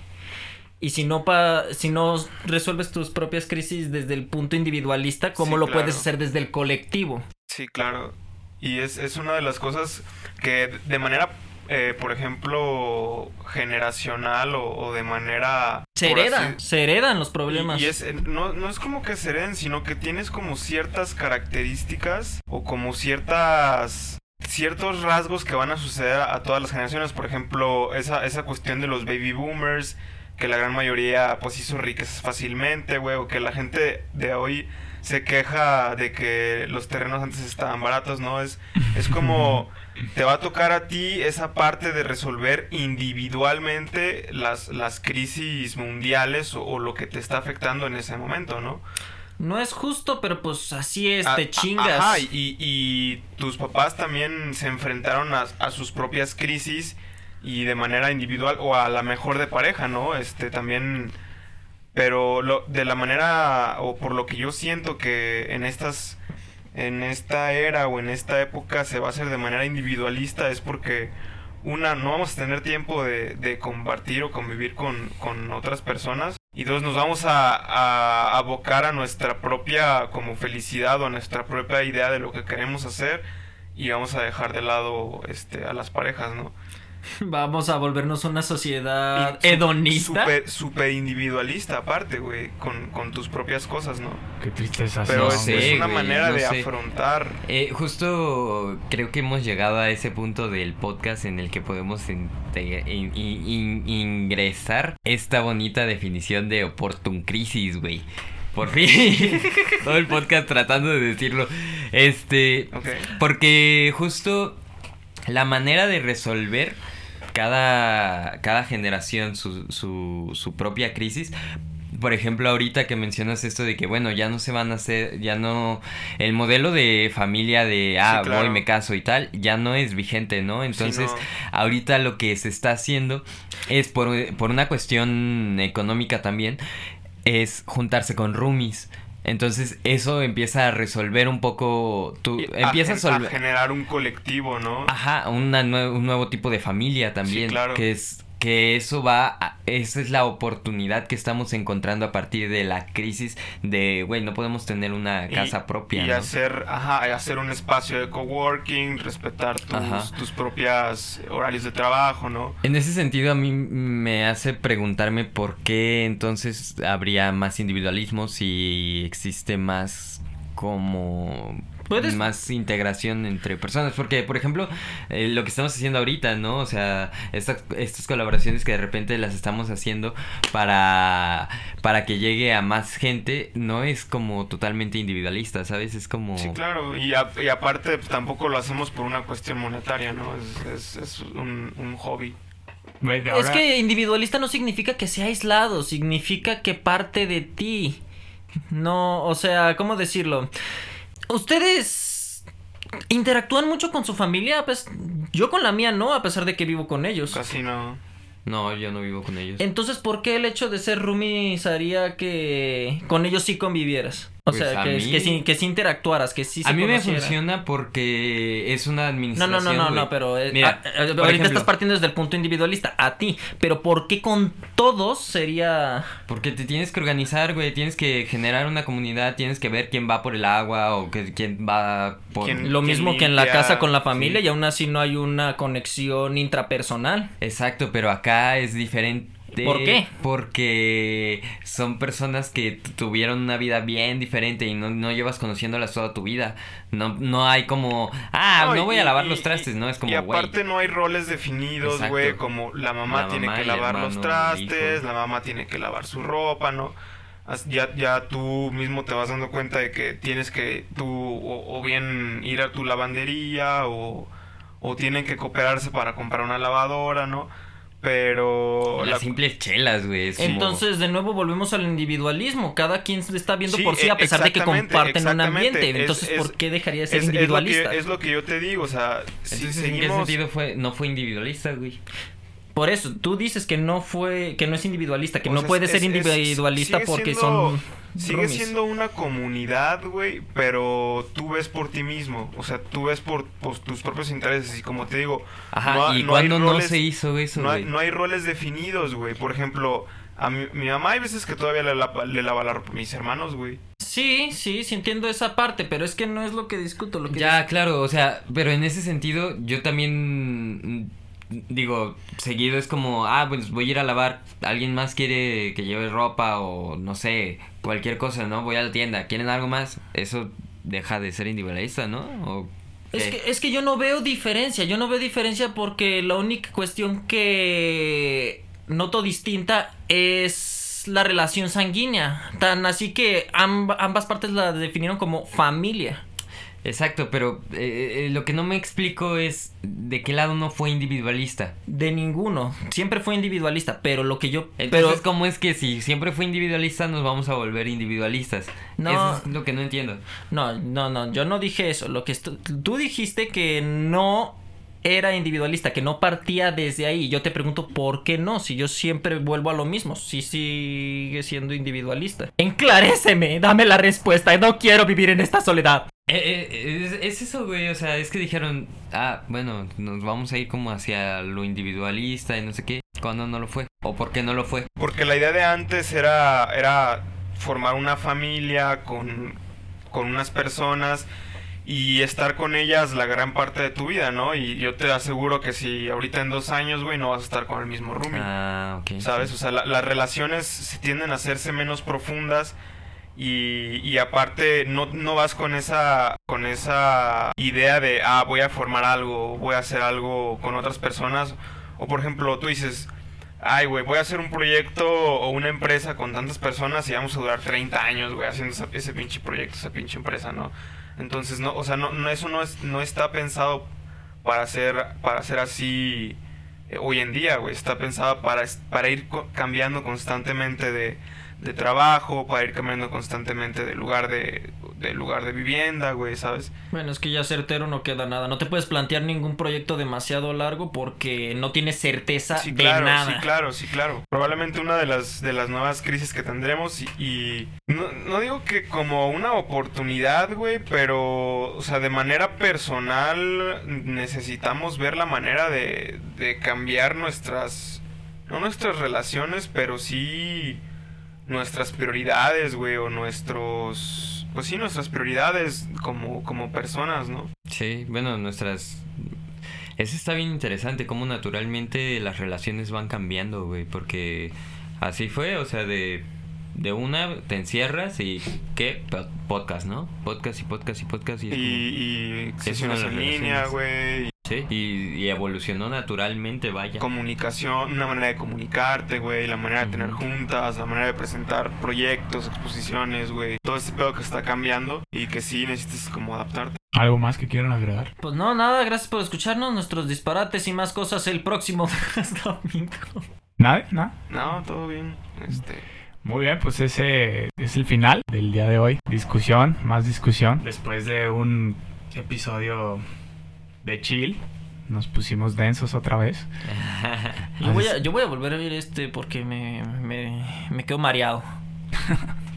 Y si no, pa si no resuelves tus propias crisis desde el punto individualista, ¿cómo Sí, lo claro. puedes hacer desde el colectivo? Sí, claro. Y es, es una de las cosas que de manera, eh, por ejemplo, generacional o, o de manera... Se heredan, así- se heredan los problemas. Y, y es, eh, no, no es como que se hereden, sino que tienes como ciertas características o como ciertas ciertos rasgos que van a suceder a todas las generaciones. Por ejemplo, esa, esa cuestión de los baby boomers que la gran mayoría pues hizo riquezas fácilmente, güey, o que la gente de hoy se queja de que los terrenos antes estaban baratos, ¿no? Es, es como te va a tocar a ti esa parte de resolver individualmente las, las crisis mundiales o, o lo que te está afectando en ese momento, ¿no? No es justo, pero pues así es, A- te a- chingas. Ajá, y, y tus papás también se enfrentaron a, a sus propias crisis y de manera individual o a la mejor de pareja, ¿no? Este también pero lo, de la manera o por lo que yo siento que en estas en esta era o en esta época se va a hacer de manera individualista es porque una no vamos a tener tiempo de, compartir o convivir con, con otras personas y dos nos vamos a, a abocar a nuestra propia como felicidad o a nuestra propia idea de lo que queremos hacer y vamos a dejar de lado este a las parejas no Vamos a volvernos una sociedad su- hedonista. Súper súper individualista, aparte, güey, con, con tus propias cosas, ¿no? Qué tristeza. Pero No es, sé, es una güey, manera no de sé. afrontar. Eh, justo creo que hemos llegado a ese punto del podcast en el que podemos inte- in- in- in- ingresar esta bonita definición de oportun crisis, güey. Por fin, todo el podcast tratando de decirlo. Este, porque justo la manera de resolver cada, cada generación su, su, su propia crisis. Por ejemplo, ahorita que mencionas esto de que, bueno, ya no se van a hacer, ya no, el modelo de familia de, ah, claro. voy, me caso y tal, ya no es vigente, ¿no? Entonces, no. ahorita lo que se está haciendo es por, por una cuestión económica también, es juntarse con roomies. Entonces eso empieza a resolver un poco, tú empiezas a, solve- generar un colectivo, ¿no? Ajá, una nue- un nuevo tipo de familia también. Sí, claro. Que es que eso va, a- esa es la oportunidad que estamos encontrando a partir de la crisis de, güey, no podemos tener una Y- casa propia. Y ¿no? hacer, ajá, hacer un espacio de coworking, respetar tus, tus propias horarios de trabajo, ¿no? En ese sentido a mí me hace preguntarme por qué entonces habría más individualismo si existe más como Puedes- más integración entre personas porque por ejemplo eh, lo que estamos haciendo ahorita no o sea estas estas colaboraciones que de repente las estamos haciendo para para que llegue a más gente no es como totalmente individualista sabes es como Sí, claro. Y, a- y aparte, pues, tampoco lo hacemos por una cuestión monetaria, ¿no? Es, es, es un, un hobby. Es que individualista no significa que sea aislado, significa que parte de ti. No, o sea, ¿cómo decirlo? Ustedes interactúan mucho con su familia, pues yo con la mía no, a pesar de que vivo con ellos. Casi no. no yo no vivo con ellos Entonces, ¿por qué el hecho de ser roomies haría que con ellos sí convivieras? O Pues sea, a que, mí- que, sí, que sí interactuaras, que sí se a mí me funciona porque es una No, administración no, no, no, güey. no, pero eh, Mira, eh, ahorita ejemplo, estás partiendo desde el punto individualista, a ti, pero ¿por qué con todos sería Porque te tienes que organizar, güey. Tienes que generar una comunidad. Tienes que ver quién va por el agua o que, quién va por. ¿Quién- lo mismo que en la casa con la familia Sí. y aún así no hay una conexión intrapersonal? Exacto, pero acá es diferente. ¿Por qué? Porque son personas que tuvieron una vida bien diferente y no, no llevas conociéndolas toda tu vida. No, no hay como, ah, no, voy a lavar y- los trastes, ¿no? Es como, Y aparte no hay roles definidos, güey, como la mamá La tiene mamá, que lavar los hermano, trastes, la mamá tiene que lavar su ropa, ¿no? Ya, ya tú mismo te vas dando cuenta de que tienes que tú o, o bien ir a tu lavandería o, o tienen que cooperarse para comprar una lavadora, ¿no? Pero... Las la- simples chelas, güey. como- Entonces, de nuevo volvemos al individualismo. Cada quien se está viendo Sí, por sí e- a pesar de que comparten un ambiente. Es- Entonces, es- ¿por qué dejaría de ser es, es lo que, individualista? es lo que yo te digo, o sea, si Entonces, ¿en qué sentido fue, no fue individualista, güey? Por eso, tú dices que no fue, que no es individualista, que O no sea, puede es- ser individualista porque siendo- son Sigue siendo una comunidad, güey, pero tú ves por ti mismo, o sea, tú ves por, por tus propios intereses y como te digo, Ajá, no ¿y no hay cuándo no se hizo eso, no hay, no hay roles definidos, güey. Por ejemplo, a mi, mi mamá hay veces que todavía le, lava- le lava la ropa a mis hermanos, güey. Sí, sí, sí entiendo esa parte, pero es que no es lo que discuto. Lo que Ya, claro, o sea, pero en ese sentido yo también digo, seguido es como, ah, pues voy a ir a lavar, alguien más quiere que lleve ropa o no sé, cualquier cosa, ¿no? Voy a la tienda, ¿quieren algo más? Eso deja de ser individualista, ¿no? ¿O Es que, es que yo no veo diferencia, yo no veo diferencia porque la única cuestión que noto distinta es la relación sanguínea. Tan así que amb- ambas partes la definieron como familia. Exacto, pero eh, eh, lo que no me explico es de qué lado no fue individualista. De ninguno. Siempre fue individualista, pero lo que yo... Entonces, pero ¿cómo es que si siempre fue individualista nos vamos a volver individualistas? No. Eso es lo que no entiendo. No, no, no, yo no dije eso. Lo que tú dijiste que no era individualista, que no partía desde ahí. Yo te pregunto por qué no, si yo siempre vuelvo a lo mismo, si sigue siendo individualista. Enclaréceme, dame la respuesta. No quiero vivir en esta soledad. Eh, eh, es, es eso, güey. O sea, es que dijeron, ah, bueno, nos vamos a ir como hacia lo individualista y no sé qué. ¿Cuándo no lo fue? ¿O por qué no lo fue? Porque la idea de antes era, era formar una familia con, con unas personas y estar con ellas la gran parte de tu vida, ¿no? Y yo te aseguro que si ahorita en dos años, güey, no vas a estar con el mismo roomie. Ah, ok. ¿Sabes? O sea, la- las relaciones se tienden a hacerse menos profundas y, aparte no, no vas con esa, con esa idea de, ah, voy a formar algo, voy a hacer algo con otras personas. O por ejemplo, tú dices, ay, güey, voy a hacer un proyecto o una empresa con tantas personas y vamos a durar 30 años, güey, haciendo esa- ese pinche proyecto, esa pinche empresa, ¿no? Entonces, no, o sea, no, no eso no, es, no está pensado para ser, para ser así eh, hoy en día, güey. Está pensada para, para ir cambiando constantemente de, de trabajo, para ir cambiando constantemente de lugar de, de lugar de vivienda, güey, ¿sabes? Bueno, es que ya certero no queda nada. No te puedes plantear ningún proyecto demasiado largo porque no tienes certeza Sí, de claro, nada. sí, claro, sí, claro. Probablemente una de las, de las nuevas crisis que tendremos y, y no, no digo que como una oportunidad, güey, pero, o sea, de manera personal necesitamos ver la manera de, de cambiar nuestras, no nuestras relaciones, pero sí nuestras prioridades, güey, o nuestros, pues sí, nuestras prioridades como, como personas, ¿no? Sí, bueno, nuestras... Eso está bien interesante, cómo naturalmente las relaciones van cambiando, güey, porque así fue, o sea, de, de una te encierras y ¿qué? Po- Podcast, ¿no? Podcast y podcast y podcast y... es Y, y una sesiones de en línea, güey, como- sí, y, y evolucionó naturalmente, vaya. comunicación, una manera de comunicarte, güey, la manera de tener juntas, la manera de presentar proyectos, exposiciones, güey, todo este pedo que está cambiando y que sí necesitas como adaptarte. ¿Algo más que quieran agregar? Pues no, nada, gracias por escucharnos. Nuestros disparates y más cosas el próximo domingo. ¿Nada? ¿Nada? No, todo bien. Este, Muy bien, pues ese es el final del día de hoy. Discusión, más discusión. Después de un episodio de chill, nos pusimos densos otra vez. Yo voy, a, yo voy a volver a ver este porque me, me, me quedo mareado.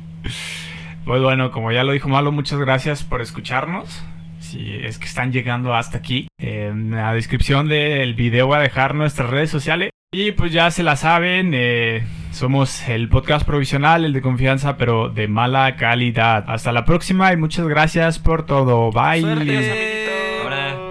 Pues bueno, como ya lo dijo Malo, muchas gracias por escucharnos. Si es que están llegando hasta aquí, en la descripción del video voy a dejar nuestras redes sociales. Y pues ya se la saben, eh, somos el podcast provisional, el de confianza, pero de mala calidad. Hasta la próxima y muchas gracias por todo. Bye. Suerte.